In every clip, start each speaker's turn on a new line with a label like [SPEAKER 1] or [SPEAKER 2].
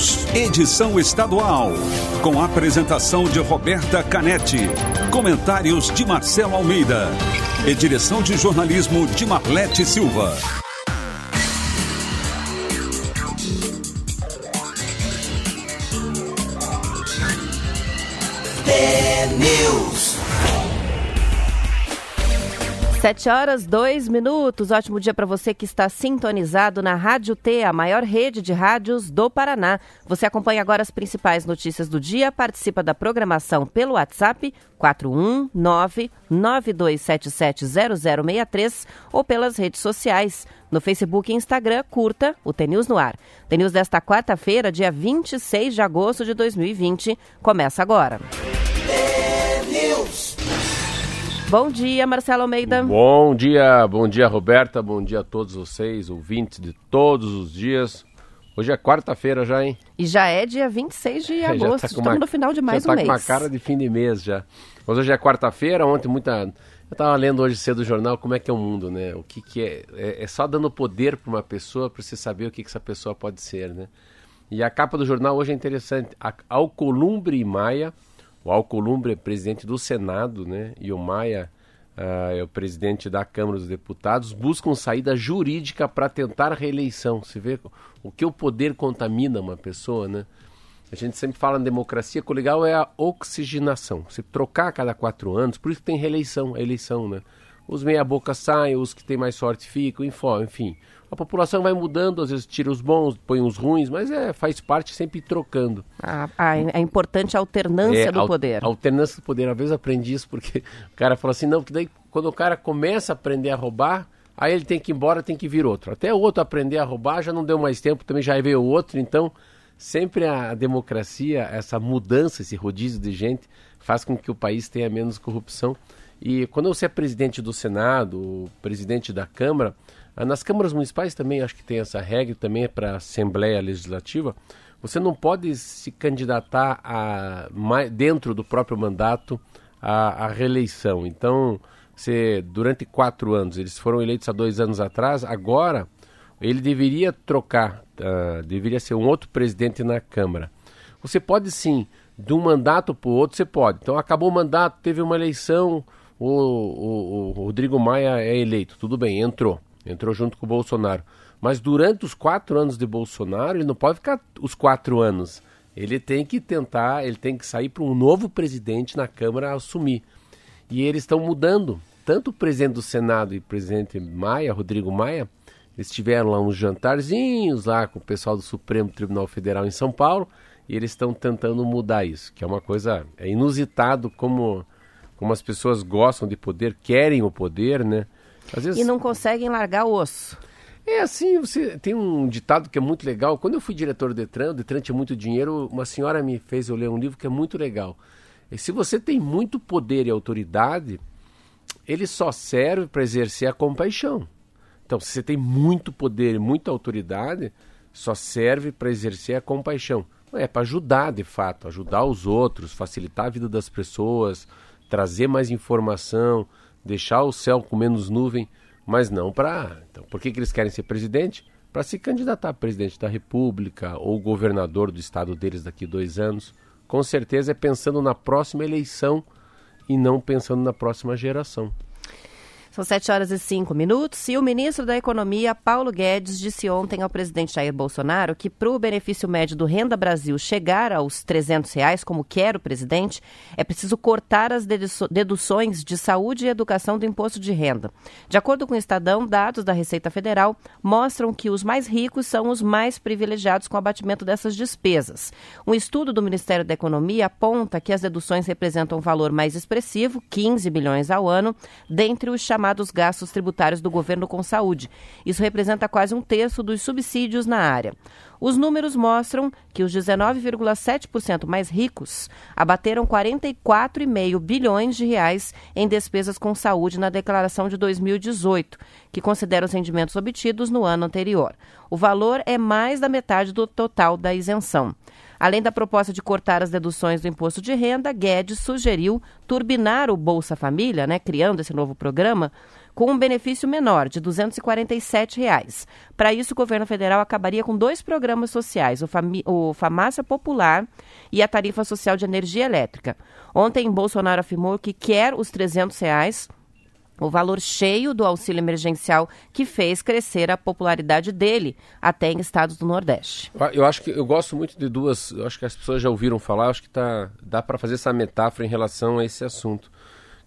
[SPEAKER 1] News, edição estadual. Com apresentação de Roberta Canetti. Comentários de Marcelo Almeida. E direção de jornalismo de Marlete Silva.
[SPEAKER 2] News. Sete horas, dois minutos. Ótimo dia para você que está sintonizado na Rádio T, a maior rede de rádios do Paraná. Você acompanha agora as principais notícias do dia, participa da programação pelo WhatsApp 419-9277-0063 ou pelas redes sociais. No Facebook e Instagram, curta o TNews no ar. TNews desta quarta-feira, dia 26 de agosto de 2020, começa agora. Bom dia, Marcelo Almeida.
[SPEAKER 3] Bom dia, bom dia, Roberta. Bom dia a todos vocês, ouvintes de todos os dias. Hoje é quarta-feira já, hein?
[SPEAKER 2] E já é dia 26 de agosto. Tá Estamos uma, no final de mais
[SPEAKER 3] já
[SPEAKER 2] um
[SPEAKER 3] tá
[SPEAKER 2] mês.
[SPEAKER 3] com uma cara de fim de mês já. Mas hoje é quarta-feira, ontem muita... Eu estava lendo hoje cedo o jornal como é que é o mundo, né? O que, que é, é... É só dando poder para uma pessoa para você saber o que, que essa pessoa pode ser, né? E a capa do jornal hoje é interessante. Alcolumbre e Maia o Alcolumbre é presidente do Senado, né? E o Maia uh, é o presidente da Câmara dos Deputados, buscam saída jurídica para tentar reeleição. Você vê o que o poder contamina uma pessoa, né? A gente sempre fala em democracia, que o legal é a oxigenação. Você trocar a cada quatro anos, por isso que tem reeleição, a eleição, né? Os meia-boca saem, os que têm mais sorte ficam, enfim a população vai mudando, às vezes tira os bons, põe os ruins, mas é, faz parte sempre trocando.
[SPEAKER 2] Ah, ah, é importante a alternância é, do poder.
[SPEAKER 3] A alternância do poder, às vezes aprendi isso porque o cara fala assim, não, que daí quando o cara começa a aprender a roubar, aí ele tem que ir embora, tem que vir outro. Até o outro aprender a roubar já não deu mais tempo, também já veio o outro, então sempre a democracia, essa mudança, esse rodízio de gente, faz com que o país tenha menos corrupção. E quando você é presidente do Senado, presidente da Câmara, nas câmaras municipais também acho que tem essa regra, também é para a Assembleia Legislativa. Você não pode se candidatar a, dentro do próprio mandato à, reeleição. Então, você, durante quatro anos, eles foram eleitos há dois anos atrás, agora ele deveria trocar, uh, deveria ser um outro presidente na Câmara. Você pode sim, de um mandato para o outro, você pode. Então, acabou o mandato, teve uma eleição, o, o, o Rodrigo Maia é eleito, tudo bem, entrou entrou junto com o Bolsonaro. Mas durante os quatro anos de Bolsonaro, ele não pode ficar os quatro anos. Ele tem que tentar, ele tem que sair para um novo presidente na Câmara assumir. E eles estão mudando. Tanto o presidente do Senado e o presidente Maia, Rodrigo Maia, eles tiveram lá uns jantarzinhos lá com o pessoal do Supremo Tribunal Federal em São Paulo e eles estão tentando mudar isso, que é uma coisa é inusitado como como as pessoas gostam de poder, querem o poder, né?
[SPEAKER 2] Vezes... E não conseguem largar o osso.
[SPEAKER 3] É assim, você tem um ditado que é muito legal. Quando eu fui diretor do Detran, o Detran tinha muito dinheiro, uma senhora me fez eu ler um livro que é muito legal. E se você tem muito poder e autoridade, ele só serve para exercer a compaixão. Então, se você tem muito poder e muita autoridade, só serve para exercer a compaixão. É para ajudar, de fato, ajudar os outros, facilitar a vida das pessoas, trazer mais informação, deixar o céu com menos nuvem, mas não para. Então, por que, que eles querem ser presidente? Para se candidatar a presidente da República ou governador do estado deles daqui dois anos. Com certeza é pensando na próxima eleição e não pensando na próxima geração.
[SPEAKER 2] São 7 horas e 5 minutos e o ministro da Economia, Paulo Guedes, disse ontem ao presidente Jair Bolsonaro que para o benefício médio do Renda Brasil chegar aos 300 reais, como quer o presidente, é preciso cortar as deduções de saúde e educação do imposto de renda. De acordo com o Estadão, dados da Receita Federal mostram que os mais ricos são os mais privilegiados com o abatimento dessas despesas. Um estudo do Ministério da Economia aponta que as deduções representam um valor mais expressivo, 15 bilhões ao ano, dentre os chamados chamados gastos tributários do governo com saúde. Isso representa quase um terço dos subsídios na área. Os números mostram que os 19,7% mais ricos abateram 44,5 bilhões de reais em despesas com saúde na declaração de 2018, que considera os rendimentos obtidos no ano anterior. O valor é mais da metade do total da isenção. Além da proposta de cortar as deduções do imposto de renda, Guedes sugeriu turbinar o Bolsa Família, né, criando esse novo programa, com um benefício menor, de 247 reais. Para isso, o governo federal acabaria com dois programas sociais, o, Fami o Famácia Popular e a Tarifa Social de Energia Elétrica. Ontem, Bolsonaro afirmou que quer os 300 reais o valor cheio do auxílio emergencial que fez crescer a popularidade dele até em estados do Nordeste.
[SPEAKER 3] Eu acho que eu gosto muito de duas, eu acho que as pessoas já ouviram falar, acho que tá, dá para fazer essa metáfora em relação a esse assunto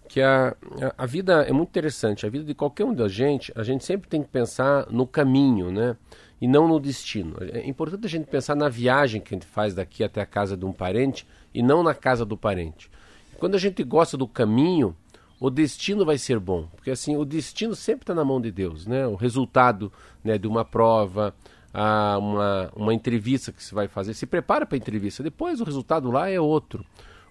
[SPEAKER 3] que a, a, a, vida é muito interessante. A vida de qualquer um da gente, a gente sempre tem que pensar no caminho, né? E não no destino. É importante a gente pensar na viagem que a gente faz daqui até a casa de um parente e não na casa do parente. Quando a gente gosta do caminho, o destino vai ser bom, porque assim o destino sempre está na mão de Deus, né? O resultado né, de uma prova, a, uma, uma entrevista que se vai fazer, se prepara para a entrevista. Depois o resultado lá é outro.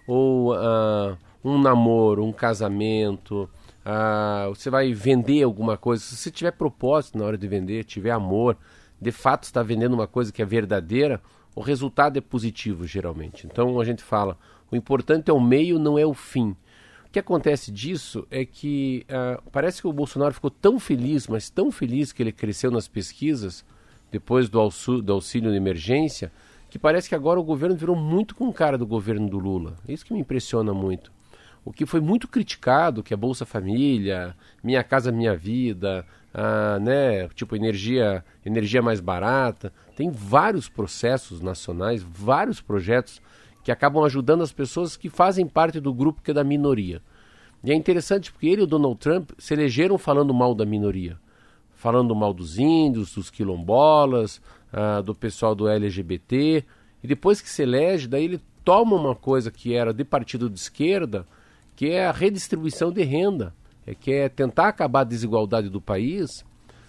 [SPEAKER 3] Ou uh, um namoro, um casamento, ah, você vai vender alguma coisa, se você tiver propósito na hora de vender, tiver amor, de fato está vendendo uma coisa que é verdadeira, o resultado é positivo geralmente. Então a gente fala, o importante é o meio, não é o fim. Que acontece disso é que ah, parece que o Bolsonaro ficou tão feliz, mas tão feliz que ele cresceu nas pesquisas depois do auxílio, do auxílio de emergência, que parece que agora o governo virou muito com cara do governo do Lula. Isso que me impressiona muito o que foi muito criticado, que é Bolsa Família, Minha Casa Minha Vida, ah, né, tipo energia, energia mais barata. Tem vários processos nacionais, vários projetos que acabam ajudando as pessoas que fazem parte do grupo que é da minoria. E é interessante porque ele e o Donald Trump se elegeram falando mal da minoria. Falando mal dos índios, dos quilombolas, ah, do pessoal do LGBT. E depois que se elege, daí ele toma uma coisa que era de partido de esquerda que é a redistribuição de renda, é que é tentar acabar a desigualdade do país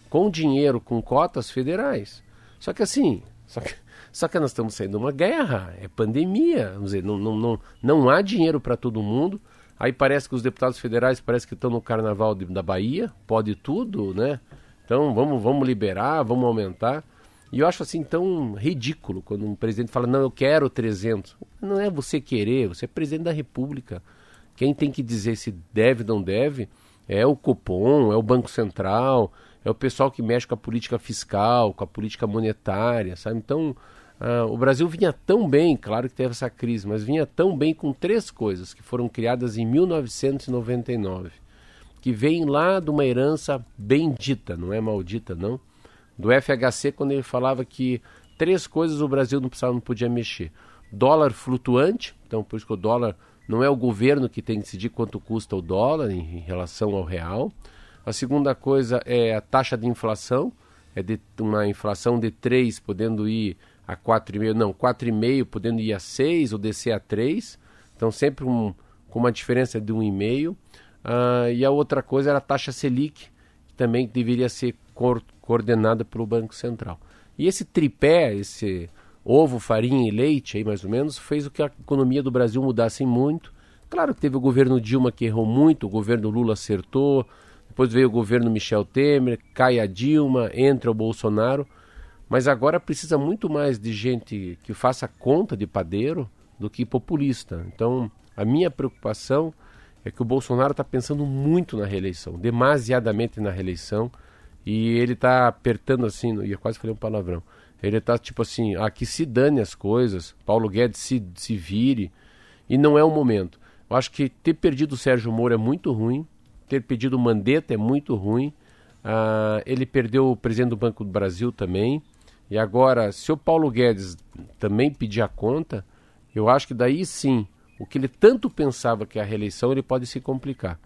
[SPEAKER 3] com dinheiro, com cotas federais. Só que assim, só que, só que nós estamos saindo uma guerra, é pandemia, vamos dizer, não, não, não, não há dinheiro para todo mundo. Aí parece que os deputados federais parece que estão no carnaval de, da Bahia, pode tudo, né? Então vamos, vamos liberar, vamos aumentar. E eu acho assim tão ridículo quando um presidente fala, não, eu quero 300. Não é você querer, você é presidente da república. Quem tem que dizer se deve ou não deve é o Copom, é o Banco Central, é o pessoal que mexe com a política fiscal, com a política monetária, sabe? Então, uh, o Brasil vinha tão bem, claro que teve essa crise, mas vinha tão bem com três coisas que foram criadas em 1999, que vêm lá de uma herança bendita, não é maldita, não, do FHC, quando ele falava que três coisas o Brasil não precisava, não podia mexer. Dólar flutuante, então por isso que o dólar não é o governo que tem que decidir quanto custa o dólar em, em relação ao real. A segunda coisa é a taxa de inflação, é de uma inflação de 3 podendo ir a 4,5, não, 4,5 podendo ir a 6 ou descer a 3. Então sempre um, com uma diferença de 1,5. Uh, ah, e a outra coisa era a taxa Selic, que também deveria ser coordenada pelo Banco Central. E esse tripé, esse ovo, farinha e leite, aí mais ou menos, fez o que a economia do Brasil mudasse muito. Claro que teve o governo Dilma que errou muito, o governo Lula acertou, depois veio o governo Michel Temer, cai a Dilma, entra o Bolsonaro, mas agora precisa muito mais de gente que faça conta de padeiro do que populista. Então, a minha preocupação é que o Bolsonaro está pensando muito na reeleição, demasiadamente na reeleição, e ele está apertando assim, e eu quase falei um palavrão, ele tá tipo assim, aqui se dane as coisas, Paulo Guedes se, se vire, e não é o momento. Eu acho que ter perdido o Sérgio Moro é muito ruim, ter pedido o Mandetta é muito ruim, uh, ele perdeu o presidente do Banco do Brasil também, e agora, se o Paulo Guedes também pedir a conta, eu acho que daí sim, o que ele tanto pensava que é a reeleição, ele pode se complicar.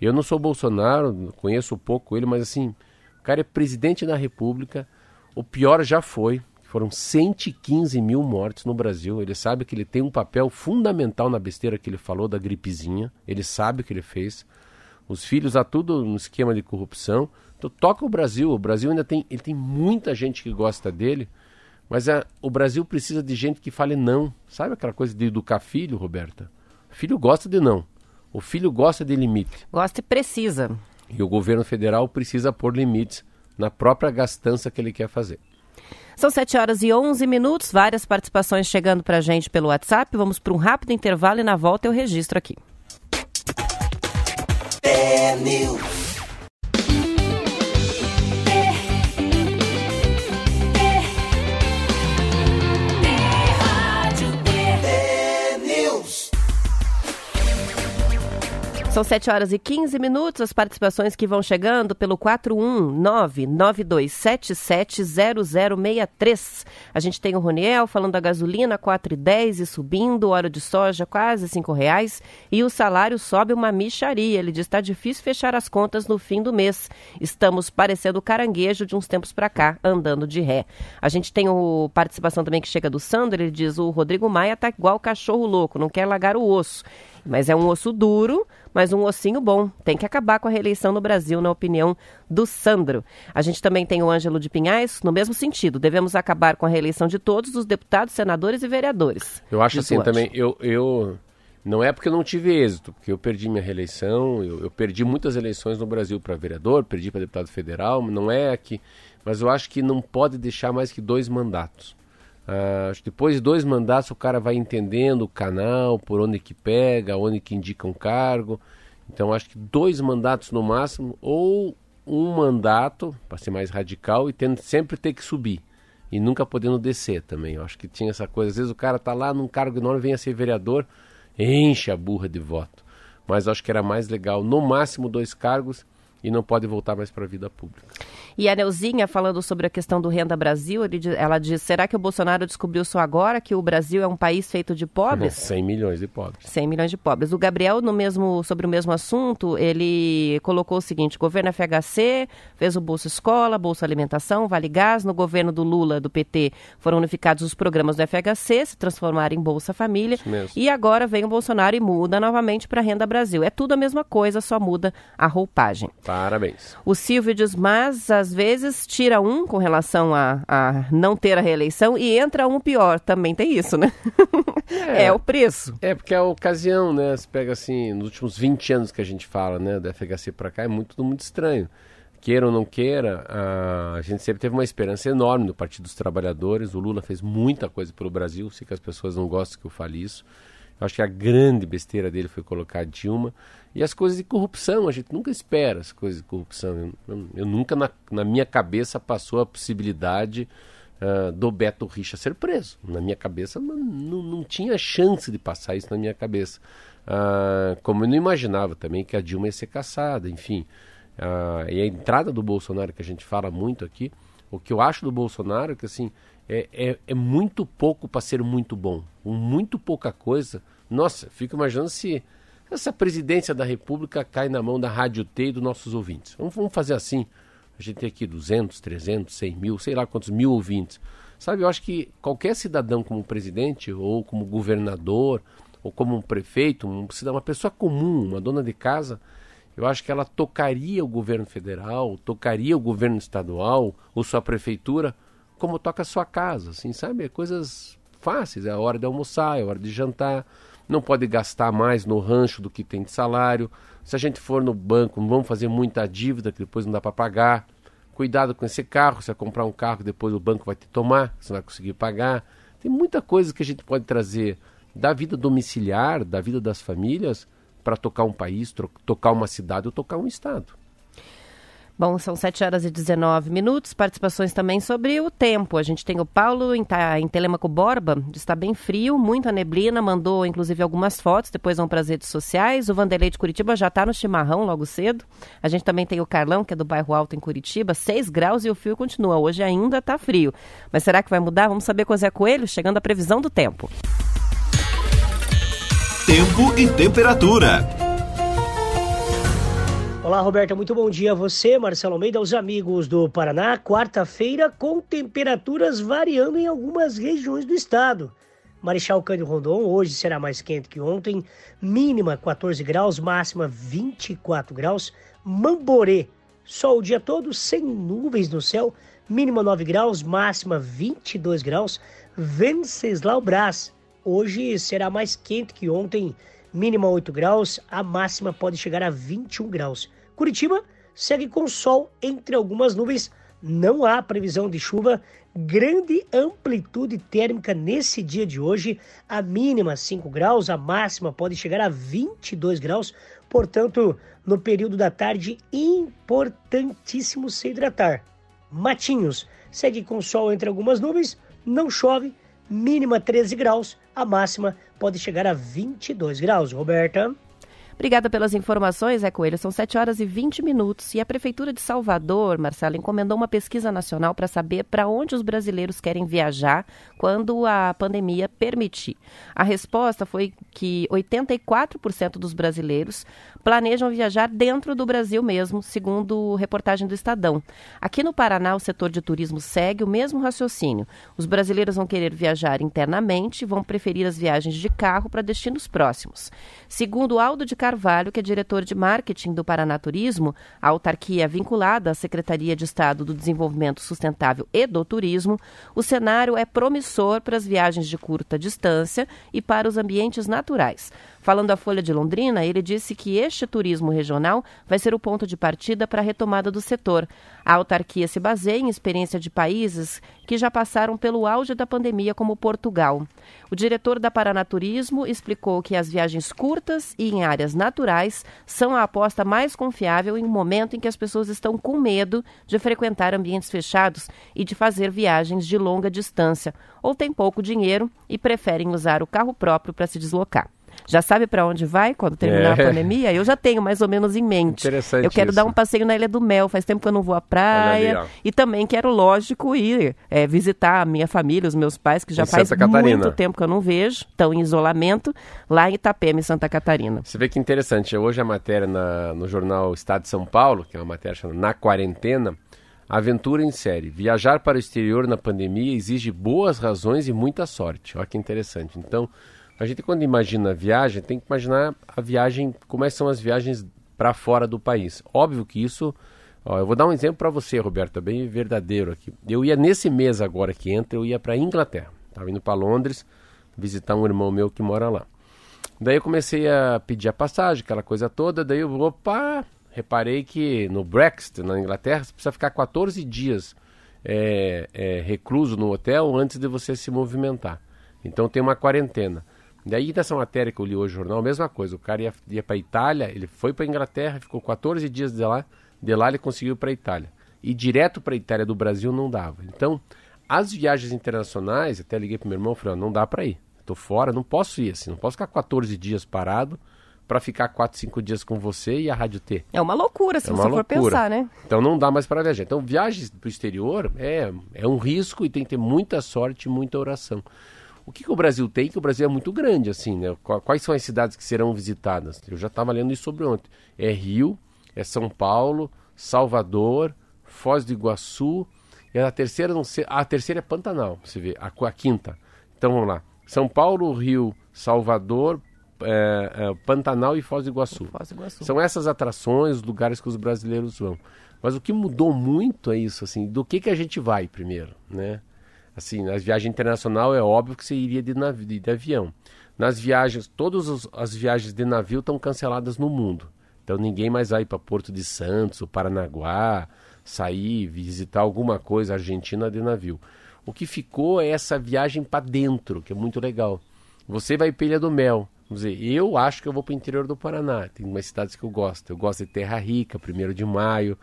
[SPEAKER 3] Eu não sou Bolsonaro, conheço pouco ele, mas assim, o cara é presidente da República, o pior já foi. Foram 115 mil mortes no Brasil. Ele sabe que ele tem um papel fundamental na besteira que ele falou da gripezinha. Ele sabe o que ele fez. Os filhos há tudo no esquema de corrupção. Então toca o Brasil. O Brasil ainda tem, ele tem muita gente que gosta dele. Mas a, o Brasil precisa de gente que fale não. Sabe aquela coisa de educar filho, Roberta? Filho gosta de não. O filho gosta de limite.
[SPEAKER 2] Gosta e precisa.
[SPEAKER 3] E o governo federal precisa pôr limites na própria gastança que ele quer fazer.
[SPEAKER 2] São 7 horas e 11 minutos, várias participações chegando para a gente pelo WhatsApp. Vamos para um rápido intervalo e na volta eu registro aqui. É São 7 horas e 15 minutos. As participações que vão chegando pelo 41992770063. A gente tem o Roniel falando da gasolina 4,10 e subindo, óleo de soja quase 5 reais e o salário sobe uma micharia. Ele diz está difícil fechar as contas no fim do mês. Estamos parecendo caranguejo de uns tempos para cá, andando de ré. A gente tem o participação também que chega do Sandro. Ele diz o Rodrigo Maia tá igual cachorro louco, não quer largar o osso. Mas é um osso duro, mas um ossinho bom. Tem que acabar com a reeleição no Brasil, na opinião do Sandro. A gente também tem o Ângelo de Pinhais, no mesmo sentido. Devemos acabar com a reeleição de todos os deputados, senadores e vereadores.
[SPEAKER 3] Eu acho assim também. Eu, eu não é porque eu não tive êxito, porque eu perdi minha reeleição, eu, eu perdi muitas eleições no Brasil para vereador, perdi para deputado federal, não é aqui. Mas eu acho que não pode deixar mais que dois mandatos. Uh, depois de dois mandatos o cara vai entendendo o canal, por onde que pega, onde que indica um cargo. Então acho que dois mandatos no máximo, ou um mandato, para ser mais radical, e tendo sempre ter que subir. E nunca podendo descer também. Eu acho que tinha essa coisa. Às vezes o cara tá lá num cargo enorme, vem a ser vereador, enche a burra de voto. Mas acho que era mais legal, no máximo dois cargos, e não pode voltar mais para a vida pública.
[SPEAKER 2] E a Neuzinha, falando sobre a questão do Renda Brasil, ele, ela diz: será que o Bolsonaro descobriu só agora que o Brasil é um país feito de pobres?
[SPEAKER 3] 100 milhões de pobres.
[SPEAKER 2] 100 milhões de pobres. O Gabriel, no mesmo, sobre o mesmo assunto, ele colocou o seguinte: governo FHC fez o Bolsa Escola, Bolsa Alimentação, Vale Gás. No governo do Lula, do PT, foram unificados os programas do FHC, se transformaram em Bolsa Família. E agora vem o Bolsonaro e muda novamente para Renda Brasil. É tudo a mesma coisa, só muda a roupagem.
[SPEAKER 3] Parabéns.
[SPEAKER 2] O Silvio diz, mas às vezes tira um com relação a, a não ter a reeleição e entra um pior. Também tem isso, né? É, é o preço.
[SPEAKER 3] É, porque é a ocasião, né? Você pega assim, nos últimos 20 anos que a gente fala, né, da FHC para cá, é muito, tudo muito estranho. Queira ou não queira, a, a gente sempre teve uma esperança enorme no Partido dos Trabalhadores. O Lula fez muita coisa pelo Brasil, sei que as pessoas não gostam que eu fale isso. Eu acho que a grande besteira dele foi colocar Dilma. E as coisas de corrupção, a gente nunca espera as coisas de corrupção. Eu, eu, eu nunca, na, na, minha cabeça, passou a possibilidade uh, do Beto Richa ser preso. Na minha cabeça, não, não, não tinha chance de passar isso na minha cabeça. Uh, como eu não imaginava também que a Dilma ia ser caçada, enfim. Uh, e a entrada do Bolsonaro, que a gente fala muito aqui, o que eu acho do Bolsonaro é que assim, é, é, é muito pouco para ser muito bom. Muito pouca coisa. Nossa, fico imaginando se essa presidência da República cai na mão da Rádio T e dos nossos ouvintes. Vamos, vamos fazer assim. A gente tem aqui 200, 300, 100 mil, sei lá quantos mil ouvintes. Sabe, eu acho que qualquer cidadão como presidente, ou como governador, ou como um prefeito, um uma pessoa comum, uma dona de casa, eu acho que ela tocaria o governo federal, tocaria o governo estadual, ou sua prefeitura, como toca a sua casa, assim, sabe? É coisas fáceis, é a hora de almoçar, é a hora de jantar, não pode gastar mais no rancho do que tem de salário. Se a gente for no banco, não vamos fazer muita dívida que depois não dá para pagar. Cuidado com esse carro, se você comprar um carro, depois o banco vai te tomar, você não vai conseguir pagar. Tem muita coisa que a gente pode trazer da vida domiciliar, da vida das famílias, para tocar um país, tocar uma cidade ou tocar um estado.
[SPEAKER 2] Bom, são 7 horas e 19 minutos. Participações também sobre o tempo. A gente tem o Paulo em, em Telemaco Borba, está bem frio, muita neblina, mandou inclusive algumas fotos, depois vão para as redes sociais. O Vanderlei de Curitiba já está no chimarrão logo cedo. A gente também tem o Carlão, que é do bairro Alto em Curitiba, 6 graus e o frio continua. Hoje ainda está frio. Mas será que vai mudar? Vamos saber com o Zé Coelho, chegando à previsão do tempo.
[SPEAKER 4] Tempo e temperatura.
[SPEAKER 5] Olá, Roberta, muito bom dia a você, Marcelo Almeida, aos amigos do Paraná. Quarta-feira com temperaturas variando em algumas regiões do estado. Marechal Cândido Rondon hoje será mais quente que ontem, mínima 14 graus, máxima 24 graus. Mamborê, sol o dia todo, sem nuvens no céu, mínima 9 graus, máxima 22 graus. Venceslau Brás, hoje será mais quente que ontem, mínima 8 graus, a máxima pode chegar a 21 graus. Curitiba segue com sol entre algumas nuvens, não há previsão de chuva. Grande amplitude térmica nesse dia de hoje. A mínima 5 graus, a máxima pode chegar a 22 graus. Portanto, no período da tarde, importantíssimo se hidratar. Matinhos segue com sol entre algumas nuvens, não chove, mínima 13 graus, a máxima pode chegar a 22 graus. Roberta.
[SPEAKER 2] Obrigada pelas informações, é Coelho. São 7 horas e 20 minutos e a Prefeitura de Salvador, Marcelo, encomendou uma pesquisa nacional para saber para onde os brasileiros querem viajar quando a pandemia permitir. A resposta foi que 84% dos brasileiros planejam viajar dentro do Brasil mesmo, segundo reportagem do Estadão. Aqui no Paraná, o setor de turismo segue o mesmo raciocínio. Os brasileiros vão querer viajar internamente, vão preferir as viagens de carro para destinos próximos. Segundo Aldo de Carvalho, que é diretor de marketing do Paraná Turismo, a autarquia vinculada à Secretaria de Estado do Desenvolvimento Sustentável e do Turismo, o cenário é promissor para as viagens de curta distância e para os ambientes naturais. Falando à Folha de Londrina, ele disse que este turismo regional vai ser o ponto de partida para a retomada do setor. A autarquia se baseia em experiência de países que já passaram pelo auge da pandemia, como Portugal. O diretor da Paraná Turismo explicou que as viagens curtas e em áreas naturais são a aposta mais confiável em um momento em que as pessoas estão com medo de frequentar ambientes fechados e de fazer viagens de longa distância, ou têm pouco dinheiro e preferem usar o carro próprio para se deslocar já sabe para onde vai quando terminar é. a pandemia? Eu já tenho mais ou menos em mente.
[SPEAKER 3] Interessante
[SPEAKER 2] Eu quero
[SPEAKER 3] isso.
[SPEAKER 2] dar um passeio na Ilha do Mel, faz tempo que eu não vou à praia. Ali, e também quero, lógico, ir é, visitar a minha família, os meus pais, que já em faz muito tempo que eu não vejo, estão em isolamento, lá em Itapema, em Santa Catarina.
[SPEAKER 3] Você vê que interessante, hoje a matéria na, no jornal Estado de São Paulo, que é uma matéria chamada Na Quarentena, Aventura em série. Viajar para o exterior na pandemia exige boas razões e muita sorte. Olha que interessante. Então, a gente quando imagina a viagem, tem que imaginar a viagem, como é são as viagens para fora do país. Óbvio que isso, ó, eu vou dar um exemplo para você, Roberto, bem verdadeiro aqui. Eu ia nesse mês agora que entra, eu ia para Inglaterra. Estava indo para Londres visitar um irmão meu que mora lá. Daí eu comecei a pedir a passagem, aquela coisa toda, daí eu, opa, reparei que no Brexit, na Inglaterra, você precisa ficar 14 dias é, é, recluso no hotel antes de você se movimentar. Então tem uma quarentena. Daí dessa matéria que eu li hoje no jornal, a mesma coisa. O cara ia, ia para Itália, ele foi para Inglaterra, ficou 14 dias de lá, de lá ele conseguiu para Itália. E direto para Itália do Brasil não dava. Então, as viagens internacionais, até liguei para meu irmão e falei, não dá para ir. Estou fora, não posso ir assim, não posso ficar 14 dias parado para ficar 4, 5 dias com você e a Rádio T.
[SPEAKER 2] É uma loucura, se é você for pensar, né?
[SPEAKER 3] Então não dá mais para viajar. Então viagens para o exterior é, é um risco e tem que ter muita sorte e muita oração. O que, que o Brasil tem? Que o Brasil é muito grande, assim, né? Quais são as cidades que serão visitadas? Eu já estava lendo isso sobre ontem. É Rio, é São Paulo, Salvador, Foz do Iguaçu. E a terceira não sei, a terceira é Pantanal, você vê, a, a quinta. Então vamos lá. São Paulo, Rio, Salvador, é, é, Pantanal e Foz do Iguaçu. Foz do Iguaçu. São essas atrações, os lugares que os brasileiros vão. Mas o que mudou muito é isso, assim, do que, que a gente vai primeiro, né? Assim, nas viagens internacional é óbvio que você iria de, navio, de, avião. Nas viagens, todas as viagens de navio estão canceladas no mundo. Então ninguém mais vai para Porto de Santos, ou Paranaguá, sair, visitar alguma coisa Argentina de navio. O que ficou é essa viagem para dentro, que é muito legal. Você vai para Ilha do Mel. Vamos dizer, eu acho que eu vou para o interior do Paraná. Tem umas cidades que eu gosto. Eu gosto de Terra Rica, 1 de maio.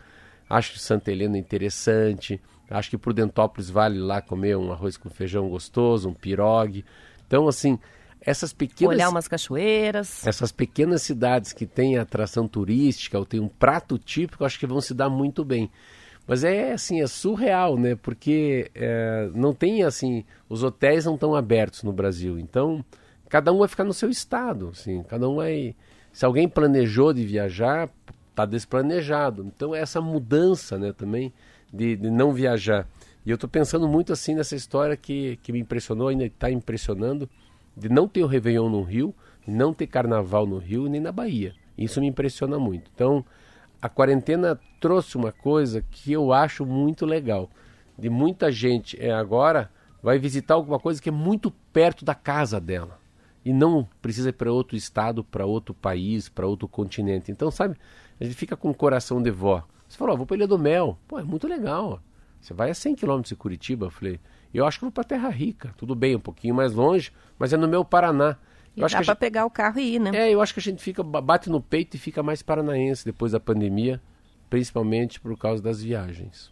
[SPEAKER 3] Acho Santa Helena interessante. Acho que Prudentópolis vale lá comer um arroz com feijão gostoso, um pirogue. Então, assim, essas pequenas.
[SPEAKER 2] Olhar umas cachoeiras.
[SPEAKER 3] Essas pequenas cidades que têm atração turística ou têm um prato típico, acho que vão se dar muito bem. Mas é assim, é surreal, né? Porque é, não tem assim, os hotéis não estão abertos no Brasil. Então, cada um vai ficar no seu estado, assim, cada um vai. Se alguém planejou de viajar, está despranejado. Então, essa mudança, né, também de, de não viajar. E eu estou pensando muito assim nessa história que, que me impressionou, ainda está impressionando, de não ter o Réveillon no Rio, não ter carnaval no Rio nem na Bahia. Isso me impressiona muito. Então, a quarentena trouxe uma coisa que eu acho muito legal. De muita gente é, agora vai visitar alguma coisa que é muito perto da casa dela. E não precisa ir para outro estado, para outro país, para outro continente. Então, sabe, a gente fica com o coração de vó. Você falou, oh, vou para Ilha do Mel. Pô, é muito legal. Você vai a 100 quilômetros de Curitiba? Eu falei, eu acho que vou para Terra Rica. Tudo bem, um pouquinho mais longe, mas é no meu Paraná.
[SPEAKER 2] Eu e dá para gente... pegar o carro e ir, né?
[SPEAKER 3] É, eu acho que a gente fica, bate no peito e fica mais paranaense depois da pandemia, principalmente por causa das viagens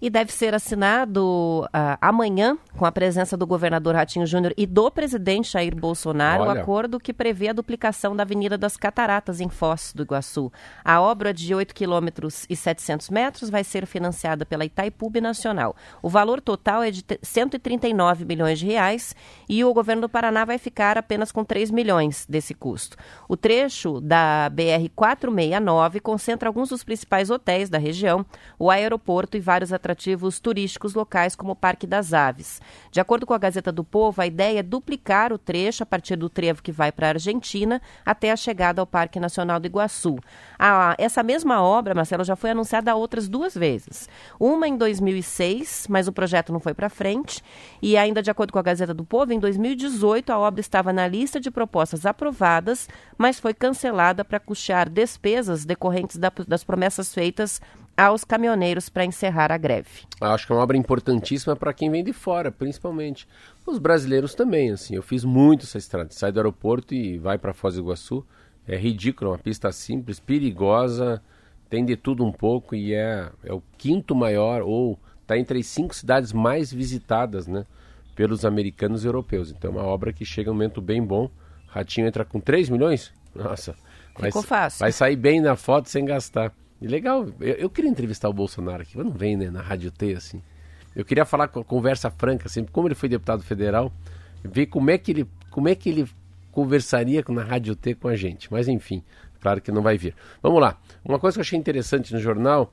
[SPEAKER 2] e deve ser assinado uh, amanhã, com a presença do governador Ratinho Júnior e do presidente Jair Bolsonaro, o acordo que prevê a duplicação da Avenida das Cataratas em Foz do Iguaçu. A obra de 8 quilômetros e 700 metros vai ser financiada pela Itaipu Nacional. O valor total é de 139 milhões de reais e o governo do Paraná vai ficar apenas com 3 milhões desse custo. O trecho da BR 469 concentra alguns dos principais hotéis da região, o aeroporto e vários atrativos turísticos locais, como o Parque das Aves. De acordo com a Gazeta do Povo, a ideia é duplicar o trecho a partir do trevo que vai para a Argentina até a chegada ao Parque Nacional do Iguaçu. A, essa mesma obra, Marcelo, já foi anunciada outras duas vezes. Uma em 2006, mas o projeto não foi para frente. E ainda de acordo com a Gazeta do Povo, em 2018 a obra estava na lista de propostas aprovadas, mas foi cancelada para custear despesas decorrentes da, das promessas feitas aos caminhoneiros para encerrar a greve.
[SPEAKER 3] Acho que é uma obra importantíssima para quem vem de fora, principalmente. Os brasileiros também, assim. Eu fiz muito essa estrada. Sai do aeroporto e vai para Foz do Iguaçu. É ridículo, é uma pista simples, perigosa, tem de tudo um pouco e é, é o quinto maior, ou está entre as cinco cidades mais visitadas, né? Pelos americanos e europeus. Então é uma obra que chega um momento bem bom. Ratinho entra com 3 milhões? Nossa.
[SPEAKER 2] Ficou vai, fácil.
[SPEAKER 3] Vai sair bem na foto sem gastar. Legal, eu, eu, queria entrevistar o Bolsonaro aqui, mas não vem, né, na Rádio T, assim. Eu queria falar com conversa franca, assim, como ele foi deputado federal, ver como é que ele, como é que ele conversaria na Rádio T com a gente. Mas enfim, claro que não vai vir. Vamos lá. Uma coisa que eu achei interessante no jornal,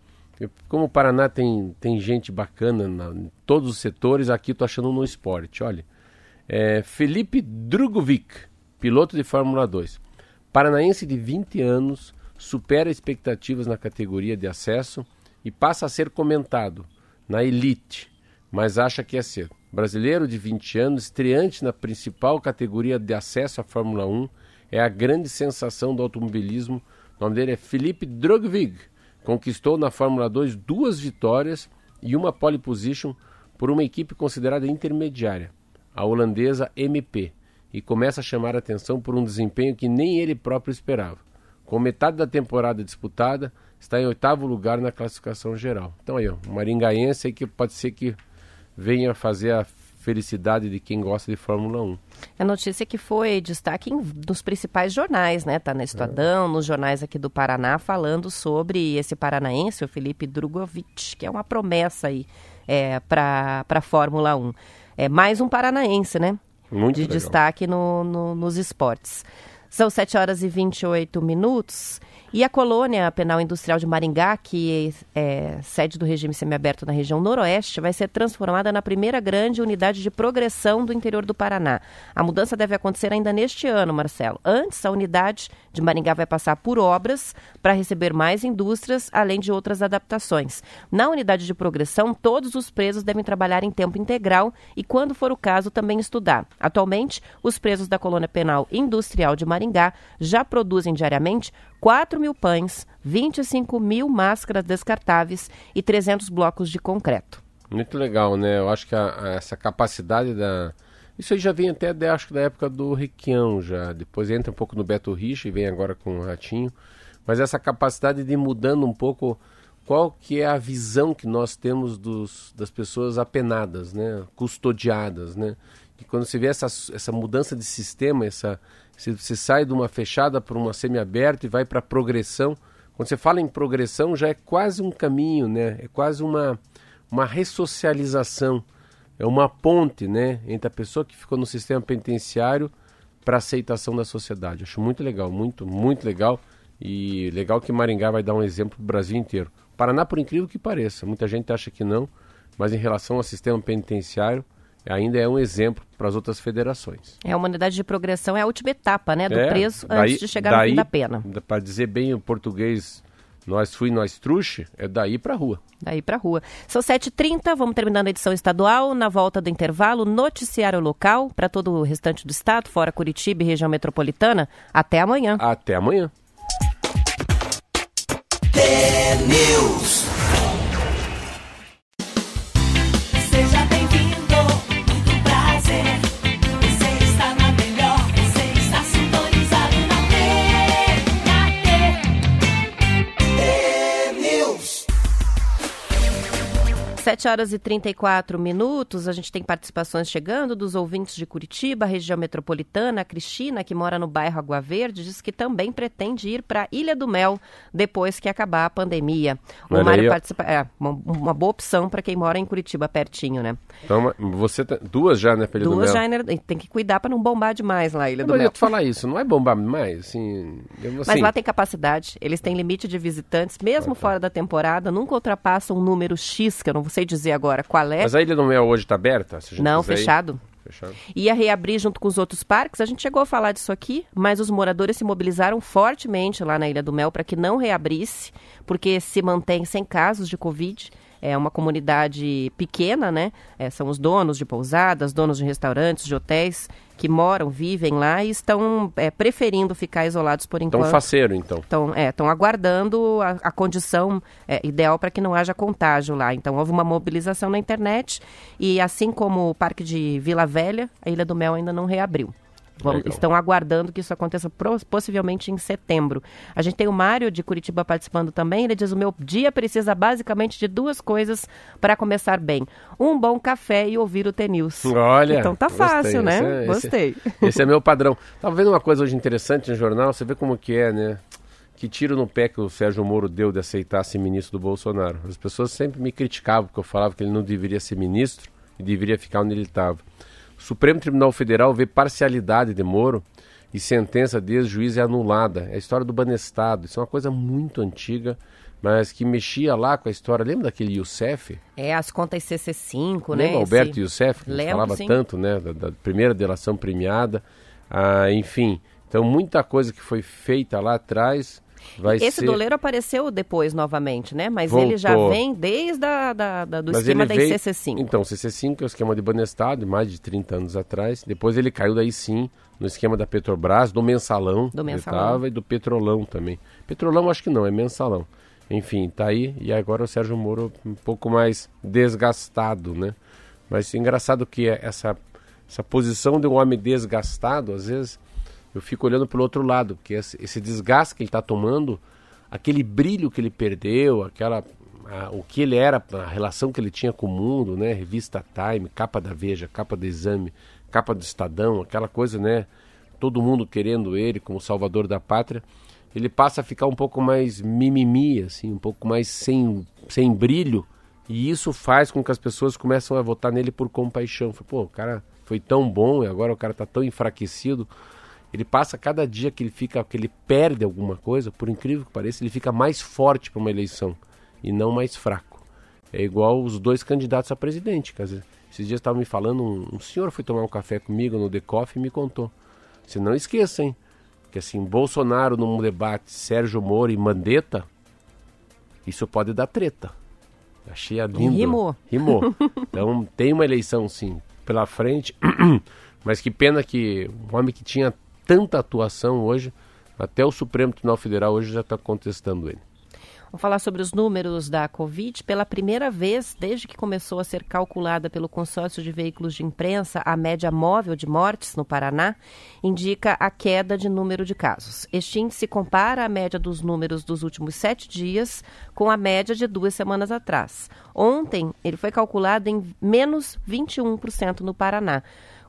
[SPEAKER 3] como o Paraná tem, tem gente bacana na, em todos os setores, aqui estou achando no esporte. Olha, é, Felipe Drugovic, piloto de Fórmula 2. Paranaense de 20 anos, supera expectativas na categoria de acesso e passa a ser comentado na elite, mas acha que é cedo. Brasileiro de 20 anos, estreante na principal categoria de acesso à Fórmula 1, é a grande sensação do automobilismo. O nome dele é Felipe Drogvig. Conquistou na Fórmula 2 duas vitórias e uma pole position por uma equipe considerada intermediária, a holandesa MP, e começa a chamar a atenção por um desempenho que nem ele próprio esperava. Com metade da temporada disputada, está em oitavo lugar na classificação geral. Então aí, ó, um maringaense aí que pode ser que venha fazer a felicidade de quem gosta de Fórmula 1.
[SPEAKER 2] A notícia que foi destaque em, nos principais jornais, né? Tá na Estadão, é. nos jornais aqui do Paraná, falando sobre esse paranaense, o Felipe Drugovic, que é uma promessa aí é, para a Fórmula 1. É mais um paranaense, né?
[SPEAKER 3] Muito
[SPEAKER 2] de
[SPEAKER 3] legal.
[SPEAKER 2] destaque no, no, nos esportes. São 7 horas e 28 minutos. E a colônia penal industrial de Maringá, que é sede do regime semiaberto na região noroeste, vai ser transformada na primeira grande unidade de progressão do interior do Paraná. A mudança deve acontecer ainda neste ano, Marcelo. Antes, a unidade de Maringá vai passar por obras para receber mais indústrias, além de outras adaptações. Na unidade de progressão, todos os presos devem trabalhar em tempo integral e, quando for o caso, também estudar. Atualmente, os presos da colônia penal industrial de Maringá já produzem diariamente 4 mil pães, 25 mil máscaras descartáveis e 300 blocos de concreto.
[SPEAKER 3] Muito legal, né? Eu acho que a, a, essa capacidade da. Isso aí já vem até, acho que da época do Requião já. Depois entra um pouco no Beto Rich e vem agora com o Ratinho. Mas essa capacidade de ir mudando um pouco qual que é a visão que nós temos dos, das pessoas apenadas, né? Custodiadas, né? E quando se vê essa, essa mudança de sistema, essa, se você sai de uma fechada para uma semiaberta e vai para progressão, quando você fala em progressão já é quase um caminho, né? É quase uma, uma ressocialização, é uma ponte, né, entre a pessoa que ficou no sistema penitenciário para aceitação da sociedade. Acho muito legal, muito, muito legal e legal que Maringá vai dar um exemplo para o Brasil inteiro. Paraná, por incrível que pareça, muita gente acha que não, mas em relação ao sistema penitenciário, ainda é um exemplo para as outras federações.
[SPEAKER 2] É, uma unidade de progressão é a última etapa né, do é, preso daí, antes de chegar daí, no fim da pena.
[SPEAKER 3] Para dizer bem o português, nós fui, nós truxe, é daí para a rua.
[SPEAKER 2] Daí para a rua. São 7h30, vamos terminando a edição estadual. Na volta do intervalo, noticiário local para todo o restante do estado, fora Curitiba e região metropolitana. Até amanhã.
[SPEAKER 3] Até amanhã.
[SPEAKER 2] 7 horas e 34 minutos, a gente tem participações chegando dos ouvintes de Curitiba, região metropolitana. A Cristina, que mora no bairro Água Verde, diz que também pretende ir para Ilha do Mel depois que acabar a pandemia. O Mário participa. É, uma, uma boa opção para quem mora em Curitiba, pertinho, né?
[SPEAKER 3] Então, você tá- duas já, né, Pelho do
[SPEAKER 2] Duas
[SPEAKER 3] Mel?
[SPEAKER 2] já ainda- tem que cuidar para não bombar demais lá Ilha do
[SPEAKER 3] eu
[SPEAKER 2] Mel.
[SPEAKER 3] ia te falar isso, não é bombar mais, assim... eu-
[SPEAKER 2] Mas
[SPEAKER 3] assim,
[SPEAKER 2] lá tem capacidade, eles têm limite de visitantes, mesmo
[SPEAKER 3] Ah, tá.
[SPEAKER 2] fora da temporada, nunca ultrapassam um número X, que eu não sei dizer agora qual é.
[SPEAKER 3] Mas a Ilha do Mel hoje tá aberta?
[SPEAKER 2] Não,
[SPEAKER 3] quiser ir?
[SPEAKER 2] fechado.
[SPEAKER 3] Fechado.
[SPEAKER 2] Ia reabrir junto com os outros parques. A gente chegou a falar disso aqui, mas os moradores se mobilizaram fortemente lá na Ilha do Mel para que não reabrisse, porque se mantém sem casos de Covid. É uma comunidade pequena, né? É, são os donos de pousadas, donos de restaurantes, de hotéis que moram, vivem lá e estão é, preferindo ficar isolados por
[SPEAKER 3] Então,
[SPEAKER 2] enquanto.
[SPEAKER 3] faceiro, então.
[SPEAKER 2] Estão é, tão aguardando a, a condição é, ideal para que não haja contágio lá. Então, houve uma mobilização na internet e, assim como o Parque de Vila Velha, a Ilha do Mel ainda não reabriu. Vamos- estão aguardando que isso aconteça possivelmente em setembro. A gente tem o Mário de Curitiba participando também. Ele diz: o meu dia precisa basicamente de duas coisas para começar bem: um bom café e ouvir o T-News.
[SPEAKER 3] Olha,
[SPEAKER 2] Então tá
[SPEAKER 3] gostei.
[SPEAKER 2] fácil, né?
[SPEAKER 3] Esse é- esse-
[SPEAKER 2] Gostei.
[SPEAKER 3] Esse é meu padrão. Tava vendo uma coisa hoje interessante no jornal, você vê como que é, né? Que tiro no pé que o Sérgio Moro deu de aceitar ser ministro do Bolsonaro. As pessoas sempre me criticavam porque eu falava que ele não deveria ser ministro e deveria ficar onde ele estava. O Supremo Tribunal Federal vê parcialidade de Moro e sentença desse juiz é anulada. É a história do Banestado. Isso é uma coisa muito antiga, mas que mexia lá com a história. Lembra daquele Youssef?
[SPEAKER 2] É, as contas CC5, né?
[SPEAKER 3] Lembra Alberto
[SPEAKER 2] Esse-
[SPEAKER 3] Youssef, que
[SPEAKER 2] Lembro,
[SPEAKER 3] falava
[SPEAKER 2] sim.
[SPEAKER 3] tanto, né, da, da primeira delação premiada, ah, enfim. Então, muita coisa que foi feita lá atrás vai
[SPEAKER 2] Esse
[SPEAKER 3] ser...
[SPEAKER 2] doleiro apareceu depois novamente, né? Mas
[SPEAKER 3] Voltou.
[SPEAKER 2] ele já vem desde a, da, da- do
[SPEAKER 3] Mas
[SPEAKER 2] esquema da
[SPEAKER 3] veio-
[SPEAKER 2] ICC5.
[SPEAKER 3] Então, o CC5 é o esquema de Banestado, mais de 30 anos atrás. Depois ele caiu daí sim, no esquema da Petrobras, do mensalão.
[SPEAKER 2] Do mensalão.
[SPEAKER 3] tava, e do Petrolão também. Petrolão acho que não, é mensalão. Enfim, tá aí. E agora o Sérgio Moro um pouco mais desgastado, né? Mas engraçado que é essa, essa posição de um homem desgastado, às vezes eu fico olhando pelo outro lado, porque esse, esse desgaste que ele está tomando, aquele brilho que ele perdeu, aquela a- o que ele era, a relação que ele tinha com o mundo, né? Revista Time, capa da Veja, capa do Exame, capa do Estadão, aquela coisa, né? Todo mundo querendo ele como salvador da pátria. Ele passa a ficar um pouco mais mimimi, assim, um pouco mais sem, sem brilho. E isso faz com que as pessoas começam a votar nele por compaixão. Pô, o cara foi tão bom e agora o cara tá tão enfraquecido. Ele passa cada dia que ele fica, que ele perde alguma coisa, por incrível que pareça, ele fica mais forte para uma eleição e não mais fraco. É igual os dois candidatos a presidente. Quer dizer, esses dias estavam me falando, um, um senhor foi tomar um café comigo no Decoff e me contou. Você não esqueça, hein? Que assim, Bolsonaro num debate, Sérgio Moro e Mandetta, isso pode dar treta. Achei a lindo.
[SPEAKER 2] Rimou.
[SPEAKER 3] Rimou. Então tem uma eleição sim pela frente, mas que pena que um homem que tinha tanta atuação hoje, até o Supremo Tribunal Federal hoje já está contestando ele.
[SPEAKER 2] Vamos falar sobre os números da Covid. Pela primeira vez, desde que começou a ser calculada pelo consórcio de veículos de imprensa, a média móvel de mortes no Paraná indica a queda de número de casos. Este índice compara a média dos números dos últimos sete dias com a média de duas semanas atrás. Ontem, ele foi calculado em menos 21% no Paraná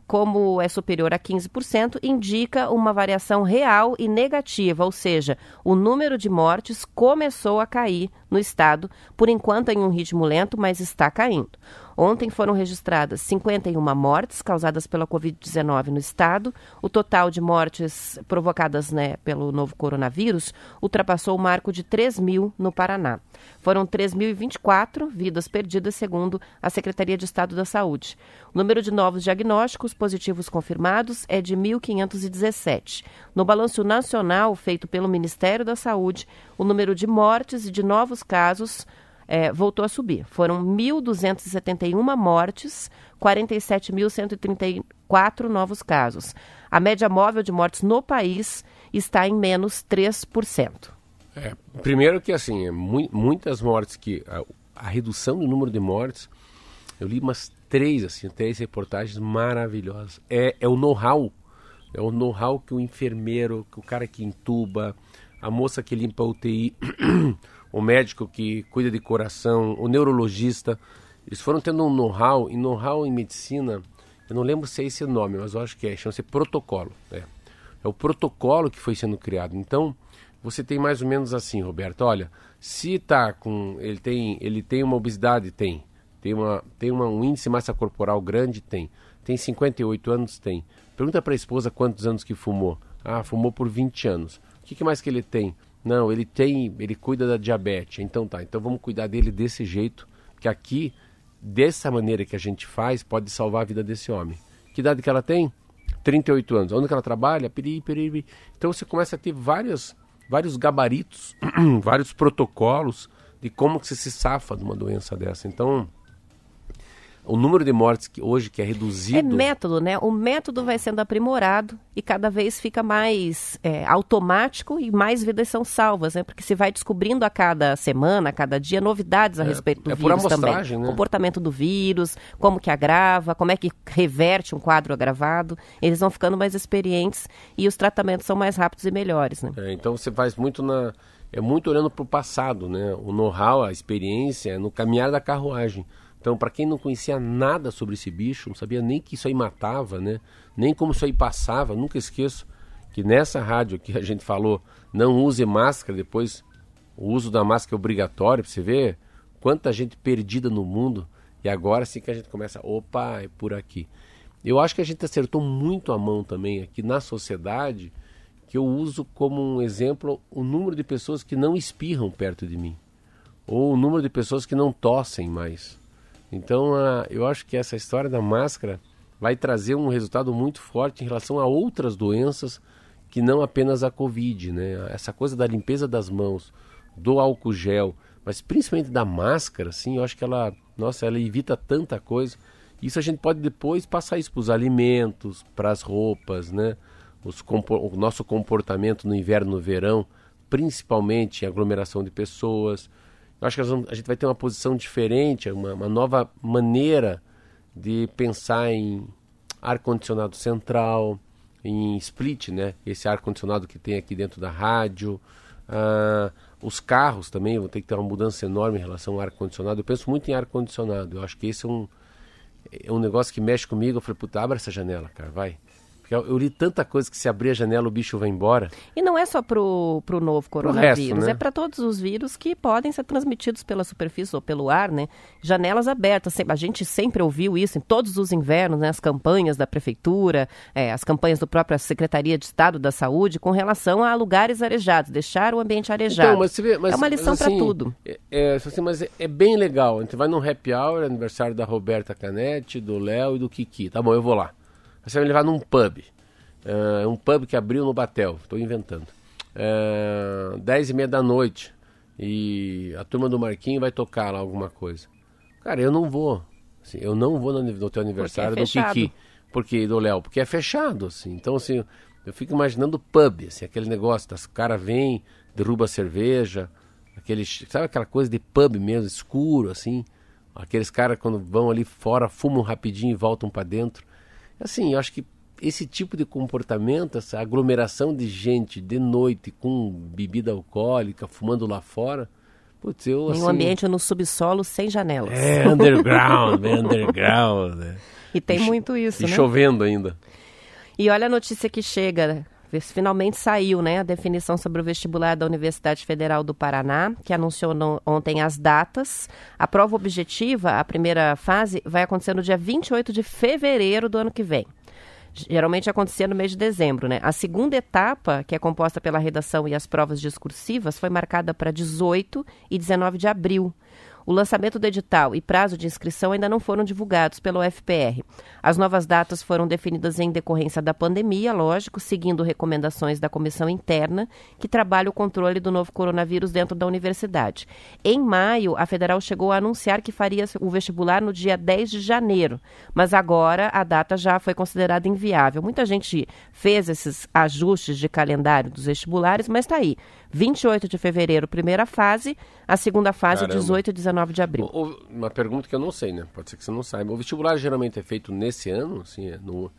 [SPEAKER 2] como é superior a 15%, indica uma variação real e negativa, ou seja, o número de mortes começou a cair no estado, por enquanto em um ritmo lento, mas está caindo. Ontem foram registradas 51 mortes causadas pela Covid-19 no estado. O total de mortes provocadas né, pelo novo coronavírus ultrapassou o marco de 3 mil no Paraná. Foram 3.024 vidas perdidas, segundo a Secretaria de Estado da Saúde. O número de novos diagnósticos positivos confirmados é de 1.517. No balanço nacional feito pelo Ministério da Saúde, o número de mortes e de novos casos é, voltou a subir. Foram 1.271 mortes, 47.134 novos casos. A média móvel de mortes no país está em menos 3%.
[SPEAKER 3] É, primeiro que assim, é mu muitas mortes que a, a, redução do número de mortes, eu li umas três assim, três reportagens maravilhosas. É, é o know-how, é o know-how que o enfermeiro, que o cara que entuba, a moça que limpa a UTI, o médico que cuida de coração, o neurologista, Eles foram tendo um know-how, e know-how em medicina, eu não lembro se é esse nome, mas eu acho que é, chama-se protocolo. É. é o protocolo que foi sendo criado. Então, você tem mais ou menos assim, Roberto, olha, se tá com. Ele tem, ele tem uma obesidade, tem. Tem, uma, tem uma, um índice de massa corporal grande, tem. Tem 58 anos, tem. Pergunta para a esposa quantos anos que fumou. Ah, fumou por 20 anos. O que, que mais que ele tem? Não, ele tem, ele cuida da diabetes. Então tá, então vamos cuidar dele desse jeito, que aqui, dessa maneira que a gente faz, pode salvar a vida desse homem. Que idade que ela tem? 38 anos. Onde que ela trabalha? Piri, piri, piri. Então você começa a ter vários, vários gabaritos, vários protocolos de como que você se safa de uma doença dessa. Então, o número de mortes que hoje que é reduzido.
[SPEAKER 2] É método, né? O método vai sendo aprimorado e cada vez fica mais é, automático e mais vidas são salvas, né? Porque se vai descobrindo a cada semana, a cada dia, novidades a é, respeito do é vírus também. Né? Comportamento do vírus, como que agrava, como é que reverte um quadro agravado. Eles vão ficando mais experientes e os tratamentos são mais rápidos e melhores, né?
[SPEAKER 3] É, então você faz muito na é muito olhando para o passado, né? O know-how, a experiência, é no caminhar da carruagem. Então, para quem não conhecia nada sobre esse bicho, não sabia nem que isso aí matava, né? Nem como isso aí passava, nunca esqueço que nessa rádio que a gente falou, não use máscara, depois o uso da máscara é obrigatório, para você ver quanta gente perdida no mundo. E agora sim que a gente começa, opa, é por aqui. Eu acho que a gente acertou muito a mão também aqui na sociedade, que eu uso como um exemplo o número de pessoas que não espirram perto de mim, ou o número de pessoas que não tossem mais. Então, uh, eu acho que essa história da máscara vai trazer um resultado muito forte em relação a outras doenças que não apenas a Covid, né? Essa coisa da limpeza das mãos, do álcool gel, mas principalmente da máscara, assim, eu acho que ela, nossa, ela evita tanta coisa. Isso a gente pode depois passar isso para os alimentos, para as roupas, né? O nosso comportamento no inverno, no verão, principalmente em aglomeração de pessoas. Eu acho que vamos, a gente vai ter uma posição diferente, uma, uma nova maneira de pensar em ar-condicionado central, em split, né? Esse ar-condicionado que tem aqui dentro da rádio. Uh, os carros também vão ter que ter uma mudança enorme em relação ao ar-condicionado. Eu penso muito em ar-condicionado. Eu acho que esse é um, é um negócio que mexe comigo. Eu falei, puta, abre essa janela, cara, vai. Eu li tanta coisa que se abrir a janela o bicho vai embora.
[SPEAKER 2] E não é só pro, pro novo coronavírus, resto, né? é para todos os vírus que podem ser transmitidos pela superfície ou pelo ar, né? Janelas abertas. A gente sempre ouviu isso em todos os invernos, né? As campanhas da prefeitura, é, as campanhas da própria Secretaria de Estado da Saúde com relação a lugares arejados, deixar o ambiente arejado. Então, mas vê, mas, é uma lição para assim, tudo.
[SPEAKER 3] É, é, assim, mas é, é, bem legal. A gente vai num happy hour, aniversário da Roberta Canetti, do Léo e do Kiki. Tá bom, eu vou lá. Você vai me levar num pub. Uh, um pub que abriu no Batel, estou inventando. Uh, dez e meia da noite. E a turma do Marquinho vai tocar lá alguma coisa. Cara, eu não vou. Assim, eu não vou no, no teu aniversário é do Kiki. Porque, do Léo, porque é fechado, assim. Então, assim, eu fico imaginando pub, assim, aquele negócio, das cara vem, derruba a cerveja, aquele, sabe aquela coisa de pub mesmo, escuro, assim. Aqueles caras quando vão ali fora, fumam rapidinho e voltam para dentro. Assim, eu acho que esse tipo de comportamento, essa aglomeração de gente de noite com bebida alcoólica, fumando lá fora,
[SPEAKER 2] putz, eu assim... Em um ambiente no subsolo sem janelas.
[SPEAKER 3] É, underground, bem underground. Né?
[SPEAKER 2] E tem e muito isso,
[SPEAKER 3] e
[SPEAKER 2] né?
[SPEAKER 3] chovendo ainda.
[SPEAKER 2] E olha a notícia que chega, finalmente saiu né, a definição sobre o vestibular da Universidade Federal do Paraná, que anunciou no, ontem as datas. A prova objetiva, a primeira fase, vai acontecer no dia 28 de fevereiro do ano que vem. Geralmente acontecia no mês de dezembro, né? A segunda etapa, que é composta pela redação e as provas discursivas, foi marcada para 18 e 19 de abril. O lançamento do edital e prazo de inscrição ainda não foram divulgados pelo FPR. As novas datas foram definidas em decorrência da pandemia, lógico, seguindo recomendações da comissão interna que trabalha o controle do novo coronavírus dentro da universidade. Em maio, a federal chegou a anunciar que faria o vestibular no dia 10 de janeiro, mas agora a data já foi considerada inviável. Muita gente fez esses ajustes de calendário dos vestibulares, mas está aí. 28 de fevereiro, primeira fase, a segunda fase, Caramba. 18 e 19 de abril.
[SPEAKER 3] O, uma pergunta que eu não sei, né? Pode ser que você não saiba. O vestibular geralmente é feito nesse ano, assim, é no,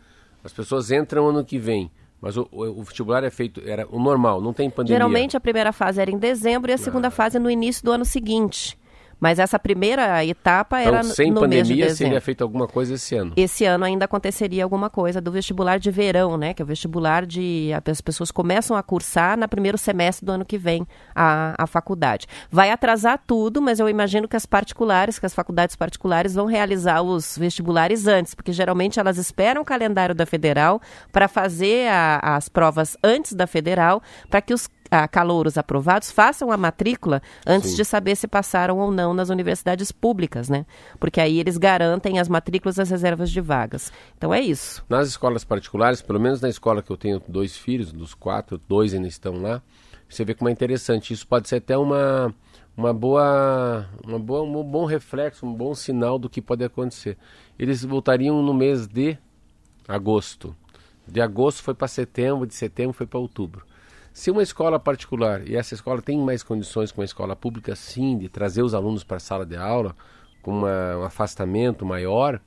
[SPEAKER 3] as pessoas entram ano que vem. Mas o, o, o, vestibular é feito, era o normal, não tem pandemia.
[SPEAKER 2] Geralmente a primeira fase era em dezembro e a segunda ah. fase no início do ano seguinte. Mas essa primeira etapa era
[SPEAKER 3] então, sem
[SPEAKER 2] no
[SPEAKER 3] pandemia,
[SPEAKER 2] mês de dezembro.
[SPEAKER 3] seria feito alguma coisa esse ano?
[SPEAKER 2] Esse ano ainda aconteceria alguma coisa do vestibular de verão, né? Que é o vestibular de... As pessoas começam a cursar no primeiro semestre do ano que vem a, a faculdade. Vai atrasar tudo, mas eu imagino que as particulares, que as faculdades particulares vão realizar os vestibulares antes, porque geralmente elas esperam o calendário da federal para fazer a, as provas antes da federal, para que os a, calouros aprovados façam a matrícula antes Sim. de saber se passaram ou não nas universidades públicas, né? Porque aí eles garantem as matrículas as reservas de vagas. Então é isso.
[SPEAKER 3] Nas escolas particulares, pelo menos na escola que eu tenho dois filhos, dos quatro, dois ainda estão lá, você vê como é interessante. Isso pode ser até uma, uma boa, uma boa, um bom reflexo, um bom sinal do que pode acontecer. Eles voltariam no mês de agosto. De agosto foi para setembro, de setembro foi para outubro. Se uma escola particular, e essa escola tem mais condições que uma escola pública, sim, de trazer os alunos para a sala de aula, com uma, um afastamento maior,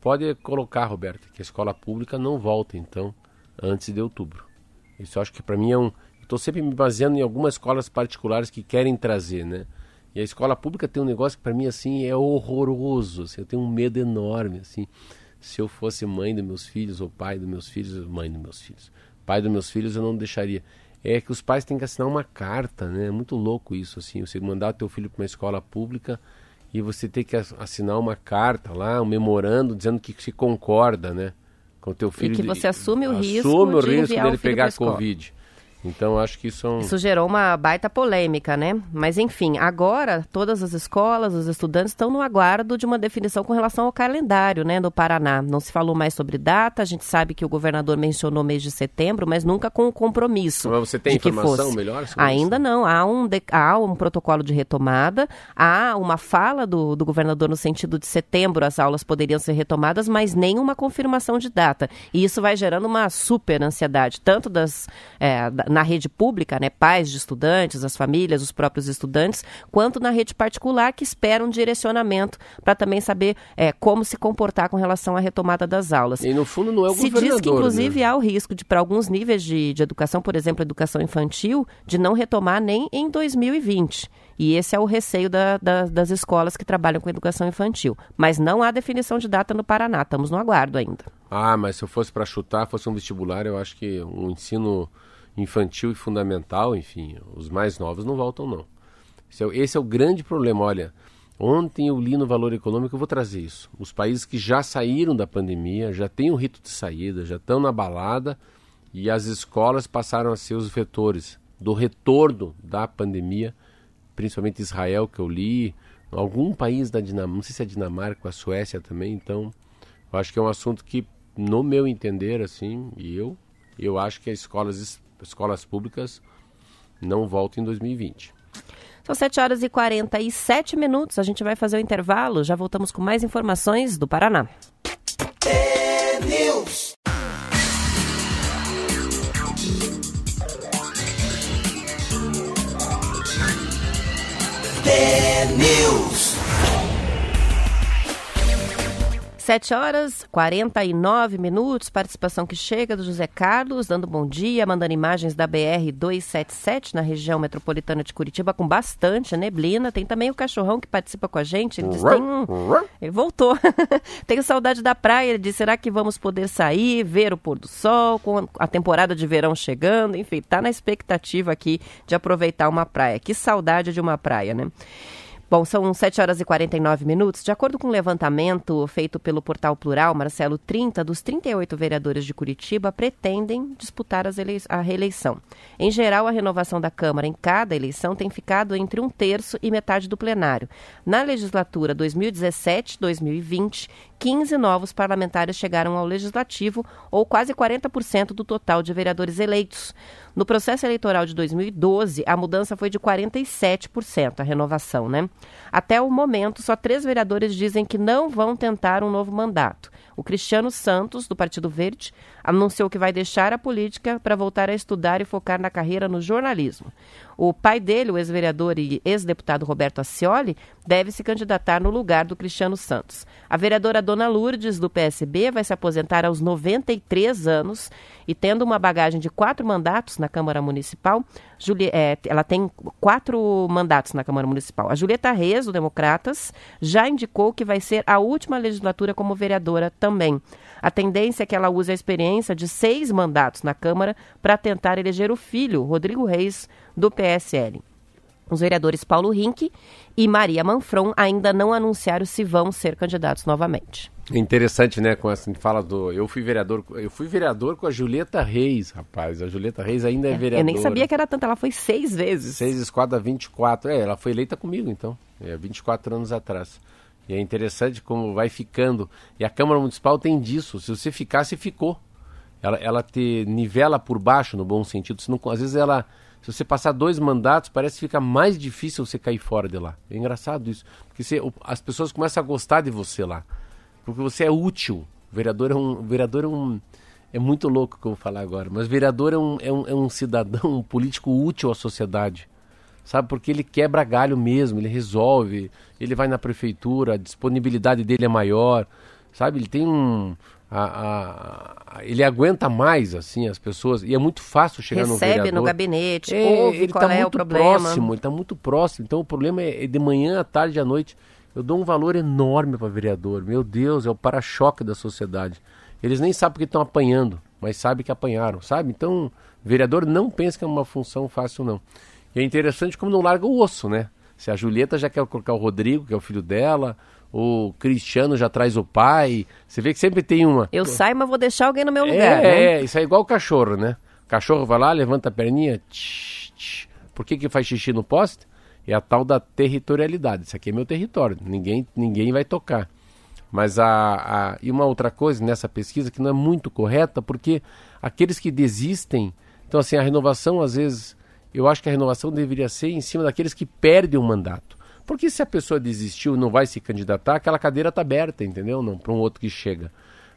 [SPEAKER 3] pode colocar, Roberto, que a escola pública não volta, então, antes de outubro. Isso eu acho que para mim é um. Estou sempre me baseando em algumas escolas particulares que querem trazer, né? E a escola pública tem um negócio que para mim, assim, é horroroso. Assim, eu tenho um medo enorme, assim. Se eu fosse mãe dos meus filhos, ou pai dos meus filhos, mãe dos meus filhos. Pai dos meus filhos eu não deixaria é que os pais têm que assinar uma carta, né? É muito louco isso, assim, você mandar teu filho para uma escola pública e você ter que assinar uma carta lá, um memorando dizendo que se concorda, né? Com o teu filho.
[SPEAKER 2] E que você assume o
[SPEAKER 3] assume
[SPEAKER 2] risco
[SPEAKER 3] o
[SPEAKER 2] de
[SPEAKER 3] risco dele
[SPEAKER 2] o
[SPEAKER 3] pegar Covid. Então acho que isso é um...
[SPEAKER 2] Isso gerou uma baita polêmica, né? Mas enfim, agora todas as escolas, os estudantes estão no aguardo de uma definição com relação ao calendário, né, do Paraná. Não se falou mais sobre data, a gente sabe que o governador mencionou mês de setembro, mas nunca com o compromisso.
[SPEAKER 3] Mas você tem informação melhor?
[SPEAKER 2] Ainda isso? não, há um, de... há um protocolo de retomada, há uma fala do, do governador no sentido de setembro as aulas poderiam ser retomadas, mas nenhuma confirmação de data. E isso vai gerando uma super ansiedade, tanto das... É, na rede pública, né, pais de estudantes, as famílias, os próprios estudantes, quanto na rede particular, que espera um direcionamento para também saber é, como se comportar com relação à retomada das aulas.
[SPEAKER 3] E no fundo não é o
[SPEAKER 2] se
[SPEAKER 3] governador.
[SPEAKER 2] Se diz que, inclusive,
[SPEAKER 3] né?
[SPEAKER 2] há o risco de, para alguns níveis de, de educação, por exemplo, educação infantil, de não retomar nem em 2020. E esse é o receio da, da, das escolas que trabalham com educação infantil. Mas não há definição de data no Paraná, estamos no aguardo ainda.
[SPEAKER 3] Ah, mas se eu fosse para chutar, fosse um vestibular, eu acho que um ensino infantil e fundamental, enfim, os mais novos não voltam não. Esse é, esse é o grande problema. Olha, ontem eu li no Valor Econômico, eu vou trazer isso. Os países que já saíram da pandemia, já têm um rito de saída, já estão na balada e as escolas passaram a ser os vetores do retorno da pandemia, principalmente Israel, que eu li, algum país da Dinamarca, não sei se é Dinamarca, a Suécia também, então eu acho que é um assunto que, no meu entender, assim, e eu, eu acho que as escolas escolas públicas não voltam em 2020.
[SPEAKER 2] São 7 horas e 47 minutos. A gente vai fazer o intervalo. Já voltamos com mais informações do Paraná. É News. 7 horas 49 minutos, participação que chega do José Carlos, dando bom dia, mandando imagens da BR 277 na região metropolitana de Curitiba com bastante neblina. Tem também o cachorrão que participa com a gente. Ele diz: tem um... Ele voltou. Tenho saudade da praia. Ele diz: será que vamos poder sair, ver o pôr do sol, com a temporada de verão chegando? Enfim, tá na expectativa aqui de aproveitar uma praia. Que saudade de uma praia, né? Bom, são 7 horas e 49 minutos. De acordo com um levantamento feito pelo portal Plural, Marcelo, 30 dos 38 vereadores de Curitiba pretendem disputar a reeleição. Em geral, a renovação da Câmara em cada eleição tem ficado entre um terço e metade do plenário. Na legislatura 2017-2020, 15 novos parlamentares chegaram ao legislativo, ou quase 40% do total de vereadores eleitos. No processo eleitoral de 2012, a mudança foi de 47%, a renovação, né? Até o momento, só três vereadores dizem que não vão tentar um novo mandato. O Cristiano Santos, do Partido Verde, anunciou que vai deixar a política para voltar a estudar e focar na carreira no jornalismo. O pai dele, o ex-vereador e ex-deputado Roberto Ascioli, deve se candidatar no lugar do Cristiano Santos. A vereadora Dona Lourdes, do PSB, vai se aposentar aos 93 anos e tendo uma bagagem de quatro mandatos na Câmara Municipal, Juli é, ela tem quatro mandatos na Câmara Municipal. A Julieta Reis, do Democratas, já indicou que vai ser a última legislatura como vereadora também. A tendência é que ela use a experiência de seis mandatos na Câmara para tentar eleger o filho, Rodrigo Reis, do PSL. Os vereadores Paulo Rink e Maria Manfron ainda não anunciaram se vão ser candidatos novamente.
[SPEAKER 3] É interessante, né, com essa fala do eu fui vereador, eu fui vereador com a Julieta Reis, rapaz. A Julieta Reis ainda é, é vereadora.
[SPEAKER 2] Eu nem sabia que era tanto, ela foi seis vezes.
[SPEAKER 3] Seis vezes quatro a 24. É, ela foi eleita comigo, então. É 24 anos atrás. E é interessante como vai ficando. E a Câmara Municipal tem disso. Se você ficar, você ficou. Ela, ela te nivela por baixo, no bom sentido. Senão, às vezes ela. Se você passar dois mandatos, parece que fica mais difícil você cair fora de lá. É engraçado isso. Porque você, as pessoas começam a gostar de você lá. Porque você é útil. O vereador é um. vereador é um. É muito louco o que eu vou falar agora. Mas vereador é um, é um, é um cidadão, um político útil à sociedade sabe? Porque ele quebra galho mesmo, ele resolve, ele vai na prefeitura, a disponibilidade dele é maior, sabe? Ele tem um. A, a, ele aguenta mais, assim, as pessoas. E é muito fácil chegar
[SPEAKER 2] Recebe
[SPEAKER 3] no vereador.
[SPEAKER 2] Recebe no gabinete, é, ouve
[SPEAKER 3] ele
[SPEAKER 2] qual
[SPEAKER 3] tá
[SPEAKER 2] é
[SPEAKER 3] muito
[SPEAKER 2] o problema.
[SPEAKER 3] próximo, ele está muito próximo. Então o problema é, é de manhã, à tarde, à noite. Eu dou um valor enorme para vereador. Meu Deus, é o para-choque da sociedade. Eles nem sabem porque estão apanhando, mas sabem que apanharam, sabe? Então, vereador não pensa que é uma função fácil, não. E é interessante como não larga o osso, né? Se a Julieta já quer colocar o Rodrigo, que é o filho dela, o Cristiano já traz o pai. Você vê que sempre tem uma.
[SPEAKER 2] Eu saio, mas vou deixar alguém no meu
[SPEAKER 3] é,
[SPEAKER 2] lugar. né?
[SPEAKER 3] É, isso é igual o cachorro, né? O cachorro vai lá, levanta a perninha. Tch, tch. Por que, que faz xixi no poste? É a tal da territorialidade. Isso aqui é meu território. Ninguém, ninguém vai tocar. Mas a, a. E uma outra coisa nessa pesquisa que não é muito correta, porque aqueles que desistem. Então, assim, a renovação às vezes eu acho que a renovação deveria ser em cima daqueles que perdem o mandato. Porque se a pessoa desistiu não vai se candidatar, aquela cadeira está aberta, entendeu? Não para um outro que chega.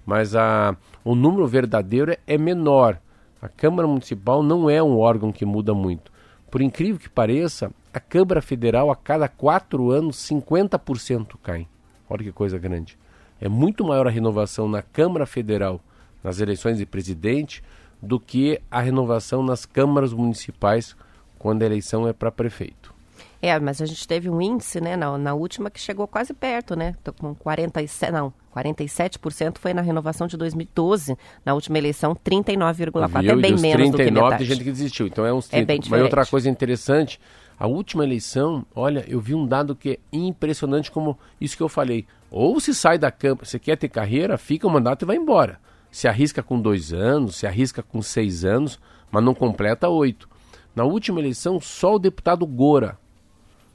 [SPEAKER 3] Mas a, o número verdadeiro é menor. A Câmara Municipal não é um órgão que muda muito. Por incrível que pareça, a Câmara Federal, a cada quatro anos, 50% cai. Olha que coisa grande. É muito maior a renovação na Câmara Federal, nas eleições de presidente, do que a renovação nas câmaras municipais quando a eleição é para prefeito.
[SPEAKER 2] É, mas a gente teve um índice, né, na, na última que chegou quase perto, né? Tô com 47, não, 47% foi na renovação de 2012. Na última eleição, 39,4, é bem menos 39 do que metade.
[SPEAKER 3] tem gente que desistiu, então é uns 30.
[SPEAKER 2] É bem
[SPEAKER 3] diferente. Mas outra coisa interessante, a última eleição, olha, eu vi um dado que é impressionante como isso que eu falei. Ou se sai da Câmara, você quer ter carreira, fica o mandato e vai embora se arrisca com dois anos, se arrisca com seis anos, mas não completa oito. Na última eleição, só o deputado Gora,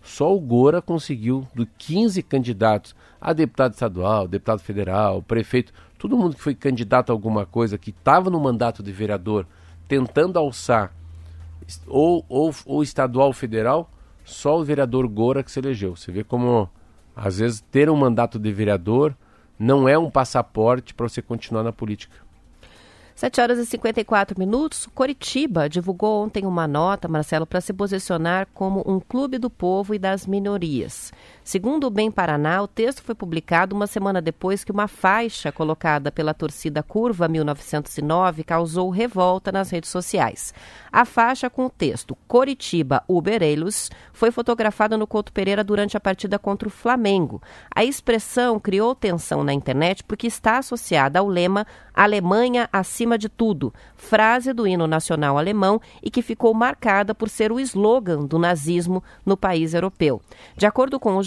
[SPEAKER 3] só o Gora conseguiu, de 15 candidatos, a deputado estadual, deputado federal, prefeito, todo mundo que foi candidato a alguma coisa, que estava no mandato de vereador, tentando alçar, ou, ou, ou estadual ou federal, só o vereador Gora que se elegeu. Você vê como, às vezes, ter um mandato de vereador não é um passaporte para você continuar na política.
[SPEAKER 2] 7 horas e 54 minutos. Coritiba divulgou ontem uma nota, Marcelo, para se posicionar como um clube do povo e das minorias. Segundo o Bem Paraná, o texto foi publicado uma semana depois que uma faixa colocada pela torcida Curva 1909 causou revolta nas redes sociais. A faixa com o texto Coritiba Ubereiros foi fotografada no Couto Pereira durante a partida contra o Flamengo. A expressão criou tensão na internet porque está associada ao lema Alemanha acima de tudo, frase do hino nacional alemão e que ficou marcada por ser o slogan do nazismo no país europeu. De acordo com o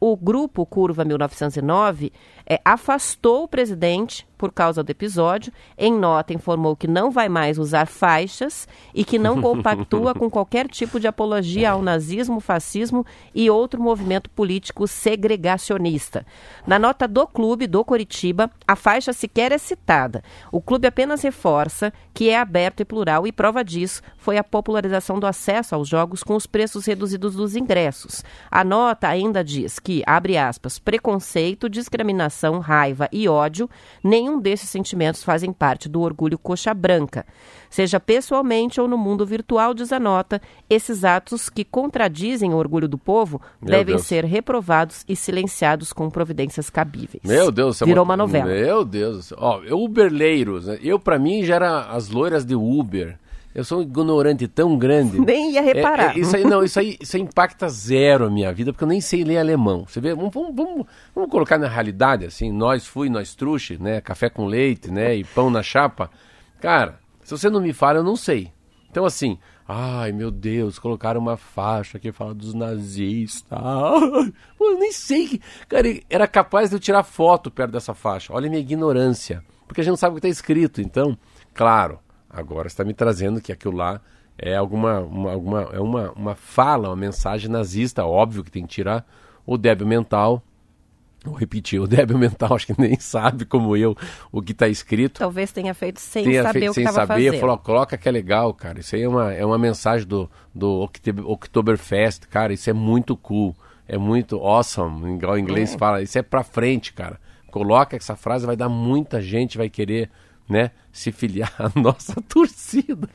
[SPEAKER 2] o grupo Curva 1909 é, afastou o presidente por causa do episódio. Em nota, informou que não vai mais usar faixas e que não compactua com qualquer tipo de apologia ao nazismo, fascismo e outro movimento político segregacionista. Na nota do clube do Coritiba, a faixa sequer é citada. O clube apenas reforça que é aberto e plural e prova disso foi a popularização do acesso aos jogos com os preços reduzidos dos ingressos. A nota ainda diz que, abre aspas, preconceito, discriminação, raiva e ódio, nem nenhum desses sentimentos fazem parte do orgulho coxa branca. Seja pessoalmente ou no mundo virtual, diz a nota, esses atos que contradizem o orgulho do povo
[SPEAKER 3] Meu
[SPEAKER 2] devem
[SPEAKER 3] Deus.
[SPEAKER 2] ser reprovados e silenciados com providências cabíveis.
[SPEAKER 3] Meu Deus, isso é
[SPEAKER 2] Virou uma novela.
[SPEAKER 3] Meu Deus. Ó, Uberleiros, né? Eu, pra mim, já era as loiras de Uber. Eu sou um ignorante tão grande.
[SPEAKER 2] Nem ia reparar.
[SPEAKER 3] É, é, isso aí, não, isso aí, isso aí impacta zero a minha vida, porque eu nem sei ler alemão. Você vê, vamos, vamos, vamos, colocar na realidade, assim, nós fui, nós truxe, né? Café com leite, né? E pão na chapa. Cara, se você não me fala, eu não sei. Então, assim, ai meu Deus, colocaram uma faixa que fala dos nazistas. Pô, eu nem sei. que- Cara, era capaz de eu tirar foto perto dessa faixa. Olha a minha ignorância. Porque a gente não sabe o que está escrito. Então, claro, agora está me trazendo que aquilo lá é alguma, uma, alguma é uma, uma fala, uma mensagem nazista, óbvio que tem que tirar o débil mental. Vou repetir, o débil mental acho que nem sabe, como eu, o que está escrito
[SPEAKER 2] Talvez tenha feito sem
[SPEAKER 3] tenha
[SPEAKER 2] saber
[SPEAKER 3] feito
[SPEAKER 2] o que
[SPEAKER 3] sem saber,
[SPEAKER 2] fazendo.
[SPEAKER 3] falou, coloca que é legal, cara. Isso aí é uma, é uma mensagem do, do Oktoberfest, cara. Isso é muito cool. É muito awesome, igual o inglês fala. Isso é pra frente, cara. Coloca essa frase, vai dar muita gente, vai querer, né, se filiar à nossa torcida.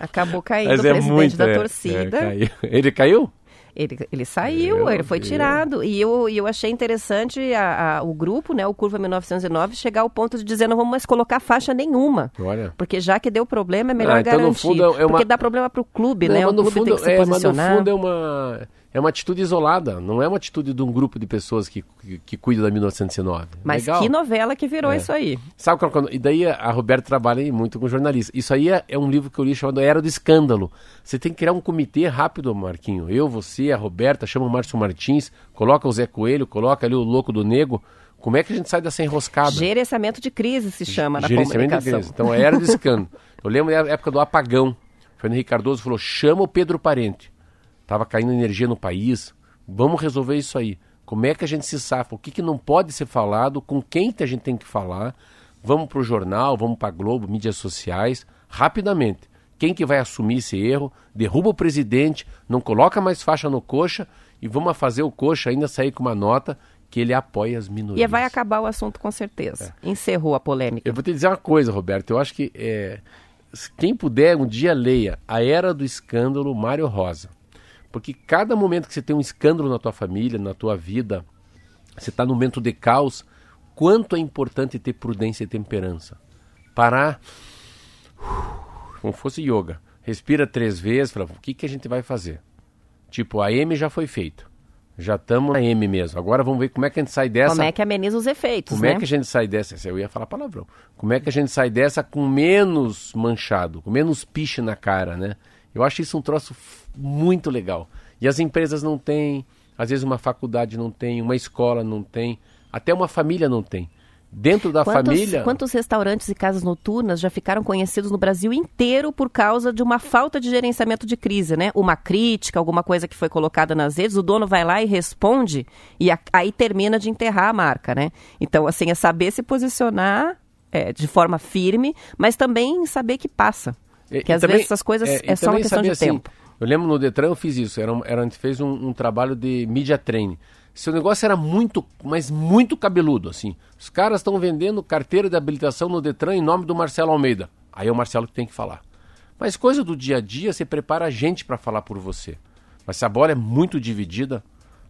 [SPEAKER 2] Acabou caindo
[SPEAKER 3] Mas
[SPEAKER 2] o
[SPEAKER 3] é
[SPEAKER 2] presidente
[SPEAKER 3] muito,
[SPEAKER 2] da
[SPEAKER 3] é,
[SPEAKER 2] torcida.
[SPEAKER 3] é, caiu. Ele caiu?
[SPEAKER 2] Ele, ele saiu,
[SPEAKER 3] Meu
[SPEAKER 2] ele foi
[SPEAKER 3] Deus.
[SPEAKER 2] tirado. E eu, eu achei interessante a- a- o grupo, né, o Curva 1909, chegar ao ponto de dizer não vamos mais colocar faixa nenhuma.
[SPEAKER 3] Olha.
[SPEAKER 2] Porque já que deu problema, é melhor
[SPEAKER 3] Ah, então, no
[SPEAKER 2] garantir.
[SPEAKER 3] fundo, é uma-
[SPEAKER 2] Porque dá problema para o clube,
[SPEAKER 3] Não,
[SPEAKER 2] né? O
[SPEAKER 3] no
[SPEAKER 2] clube
[SPEAKER 3] fundo,
[SPEAKER 2] tem que se
[SPEAKER 3] é, mas no
[SPEAKER 2] posicionar.
[SPEAKER 3] fundo é uma, é uma atitude isolada, não é uma atitude de um grupo de pessoas que, que, que cuida da 1909.
[SPEAKER 2] Mas
[SPEAKER 3] Legal.
[SPEAKER 2] que novela que virou
[SPEAKER 3] É.
[SPEAKER 2] isso aí.
[SPEAKER 3] Sabe qual, quando- e daí a Roberta trabalha muito com jornalistas. Isso aí é, é um livro que eu li chamado Era do Escândalo. Você tem que criar um comitê rápido, Marquinho. Eu, você, a Roberta, chama o Márcio Martins, coloca o Zé Coelho, coloca ali o Louco do Nego. Como é que a gente sai dessa enroscada?
[SPEAKER 2] Gerenciamento de crise se chama na
[SPEAKER 3] Gerenciamento de
[SPEAKER 2] comunicação.
[SPEAKER 3] crise. Então, era do escândalo. Eu lembro da época do apagão. Fernando Henrique Cardoso falou: chama o Pedro Parente. Tava caindo energia no país. Vamos resolver isso aí. Como é que a gente se safa? O que, que não pode ser falado? Com quem que a gente tem que falar? Vamos para o jornal, vamos para a Globo, mídias sociais, rapidamente. Quem que vai assumir esse erro? Derruba o presidente, não coloca mais faixa no coxa e vamos fazer o coxa ainda sair com uma nota que ele apoia as minorias.
[SPEAKER 2] E vai acabar o assunto com certeza.
[SPEAKER 3] É.
[SPEAKER 2] Encerrou a polêmica.
[SPEAKER 3] Eu vou te dizer uma coisa, Roberto. Eu acho que é, quem puder um dia leia A Era do Escândalo, Mário Rosa. Porque cada momento que você tem um escândalo na tua família, na tua vida, você está num momento de caos, quanto é importante ter prudência e temperança. Parar, como fosse yoga. Respira três vezes, fala, o que, que a gente vai fazer? Tipo, a M já foi feito. Já estamos na M mesmo. Agora vamos ver como é que a gente sai dessa.
[SPEAKER 2] Como é que ameniza os efeitos,
[SPEAKER 3] Como
[SPEAKER 2] né?
[SPEAKER 3] é que a gente sai dessa? Eu ia falar palavrão. Como é que a gente sai dessa com menos manchado, com menos piche na cara, né? Eu acho isso um troço muito legal. E as empresas não têm, às vezes uma faculdade não tem, uma escola não tem, até uma família não tem. Dentro da
[SPEAKER 2] Quantos,
[SPEAKER 3] família.
[SPEAKER 2] quantos restaurantes e casas noturnas já ficaram conhecidos no Brasil inteiro por causa de uma falta de gerenciamento de crise, né? Uma crítica, alguma coisa que foi colocada nas redes, o dono vai lá e responde e a- aí termina de enterrar a marca, né? Então, assim, é saber se posicionar é, de forma firme, mas também saber que passa.
[SPEAKER 3] E-
[SPEAKER 2] que às
[SPEAKER 3] também-
[SPEAKER 2] vezes essas coisas
[SPEAKER 3] é,
[SPEAKER 2] é, só uma questão de
[SPEAKER 3] assim,
[SPEAKER 2] tempo.
[SPEAKER 3] Eu lembro no Detran eu fiz isso. Era, era, a gente fez um, um trabalho de media training. Seu negócio era muito, mas muito cabeludo, assim. Os caras estão vendendo carteira de habilitação no Detran em nome do Marcelo Almeida. Aí é o Marcelo que tem que falar. Mas coisa do dia a dia, você prepara a gente para falar por você. Mas se a bola é muito dividida,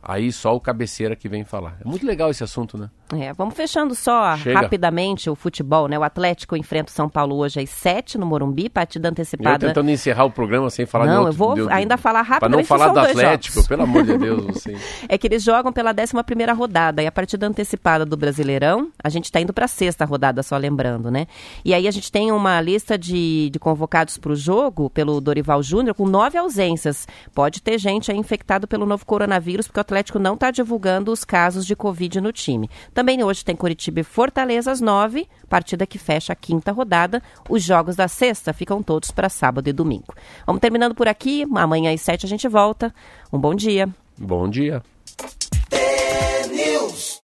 [SPEAKER 3] aí só o cabeceira que vem falar. É muito legal esse assunto, né?
[SPEAKER 2] É, vamos fechando só
[SPEAKER 3] Chega.
[SPEAKER 2] rapidamente o futebol, né? O Atlético enfrenta o São Paulo hoje às 7 no Morumbi, partida
[SPEAKER 3] E eu
[SPEAKER 2] antecipada.
[SPEAKER 3] tentando encerrar o programa sem falar de
[SPEAKER 2] Não,
[SPEAKER 3] outro,
[SPEAKER 2] eu vou
[SPEAKER 3] de- de-
[SPEAKER 2] ainda falar
[SPEAKER 3] Pra não
[SPEAKER 2] rapidamente,
[SPEAKER 3] falar do Atlético,
[SPEAKER 2] jogos.
[SPEAKER 3] pelo amor de Deus, assim.
[SPEAKER 2] É que eles jogam pela 11ª rodada e a partida antecipada do Brasileirão, a gente está indo para a sexta rodada, só lembrando, né? E aí a gente tem uma lista de, de convocados para o jogo pelo Dorival Júnior com nove ausências. Pode ter gente aí infectado pelo novo coronavírus, porque o Atlético não está divulgando os casos de Covid no time. Também hoje tem Curitiba e Fortaleza às nove, partida que fecha a quinta rodada. Os jogos da sexta ficam todos para sábado e domingo. Vamos terminando por aqui. Amanhã às sete a gente volta. Um bom dia.
[SPEAKER 3] Bom dia.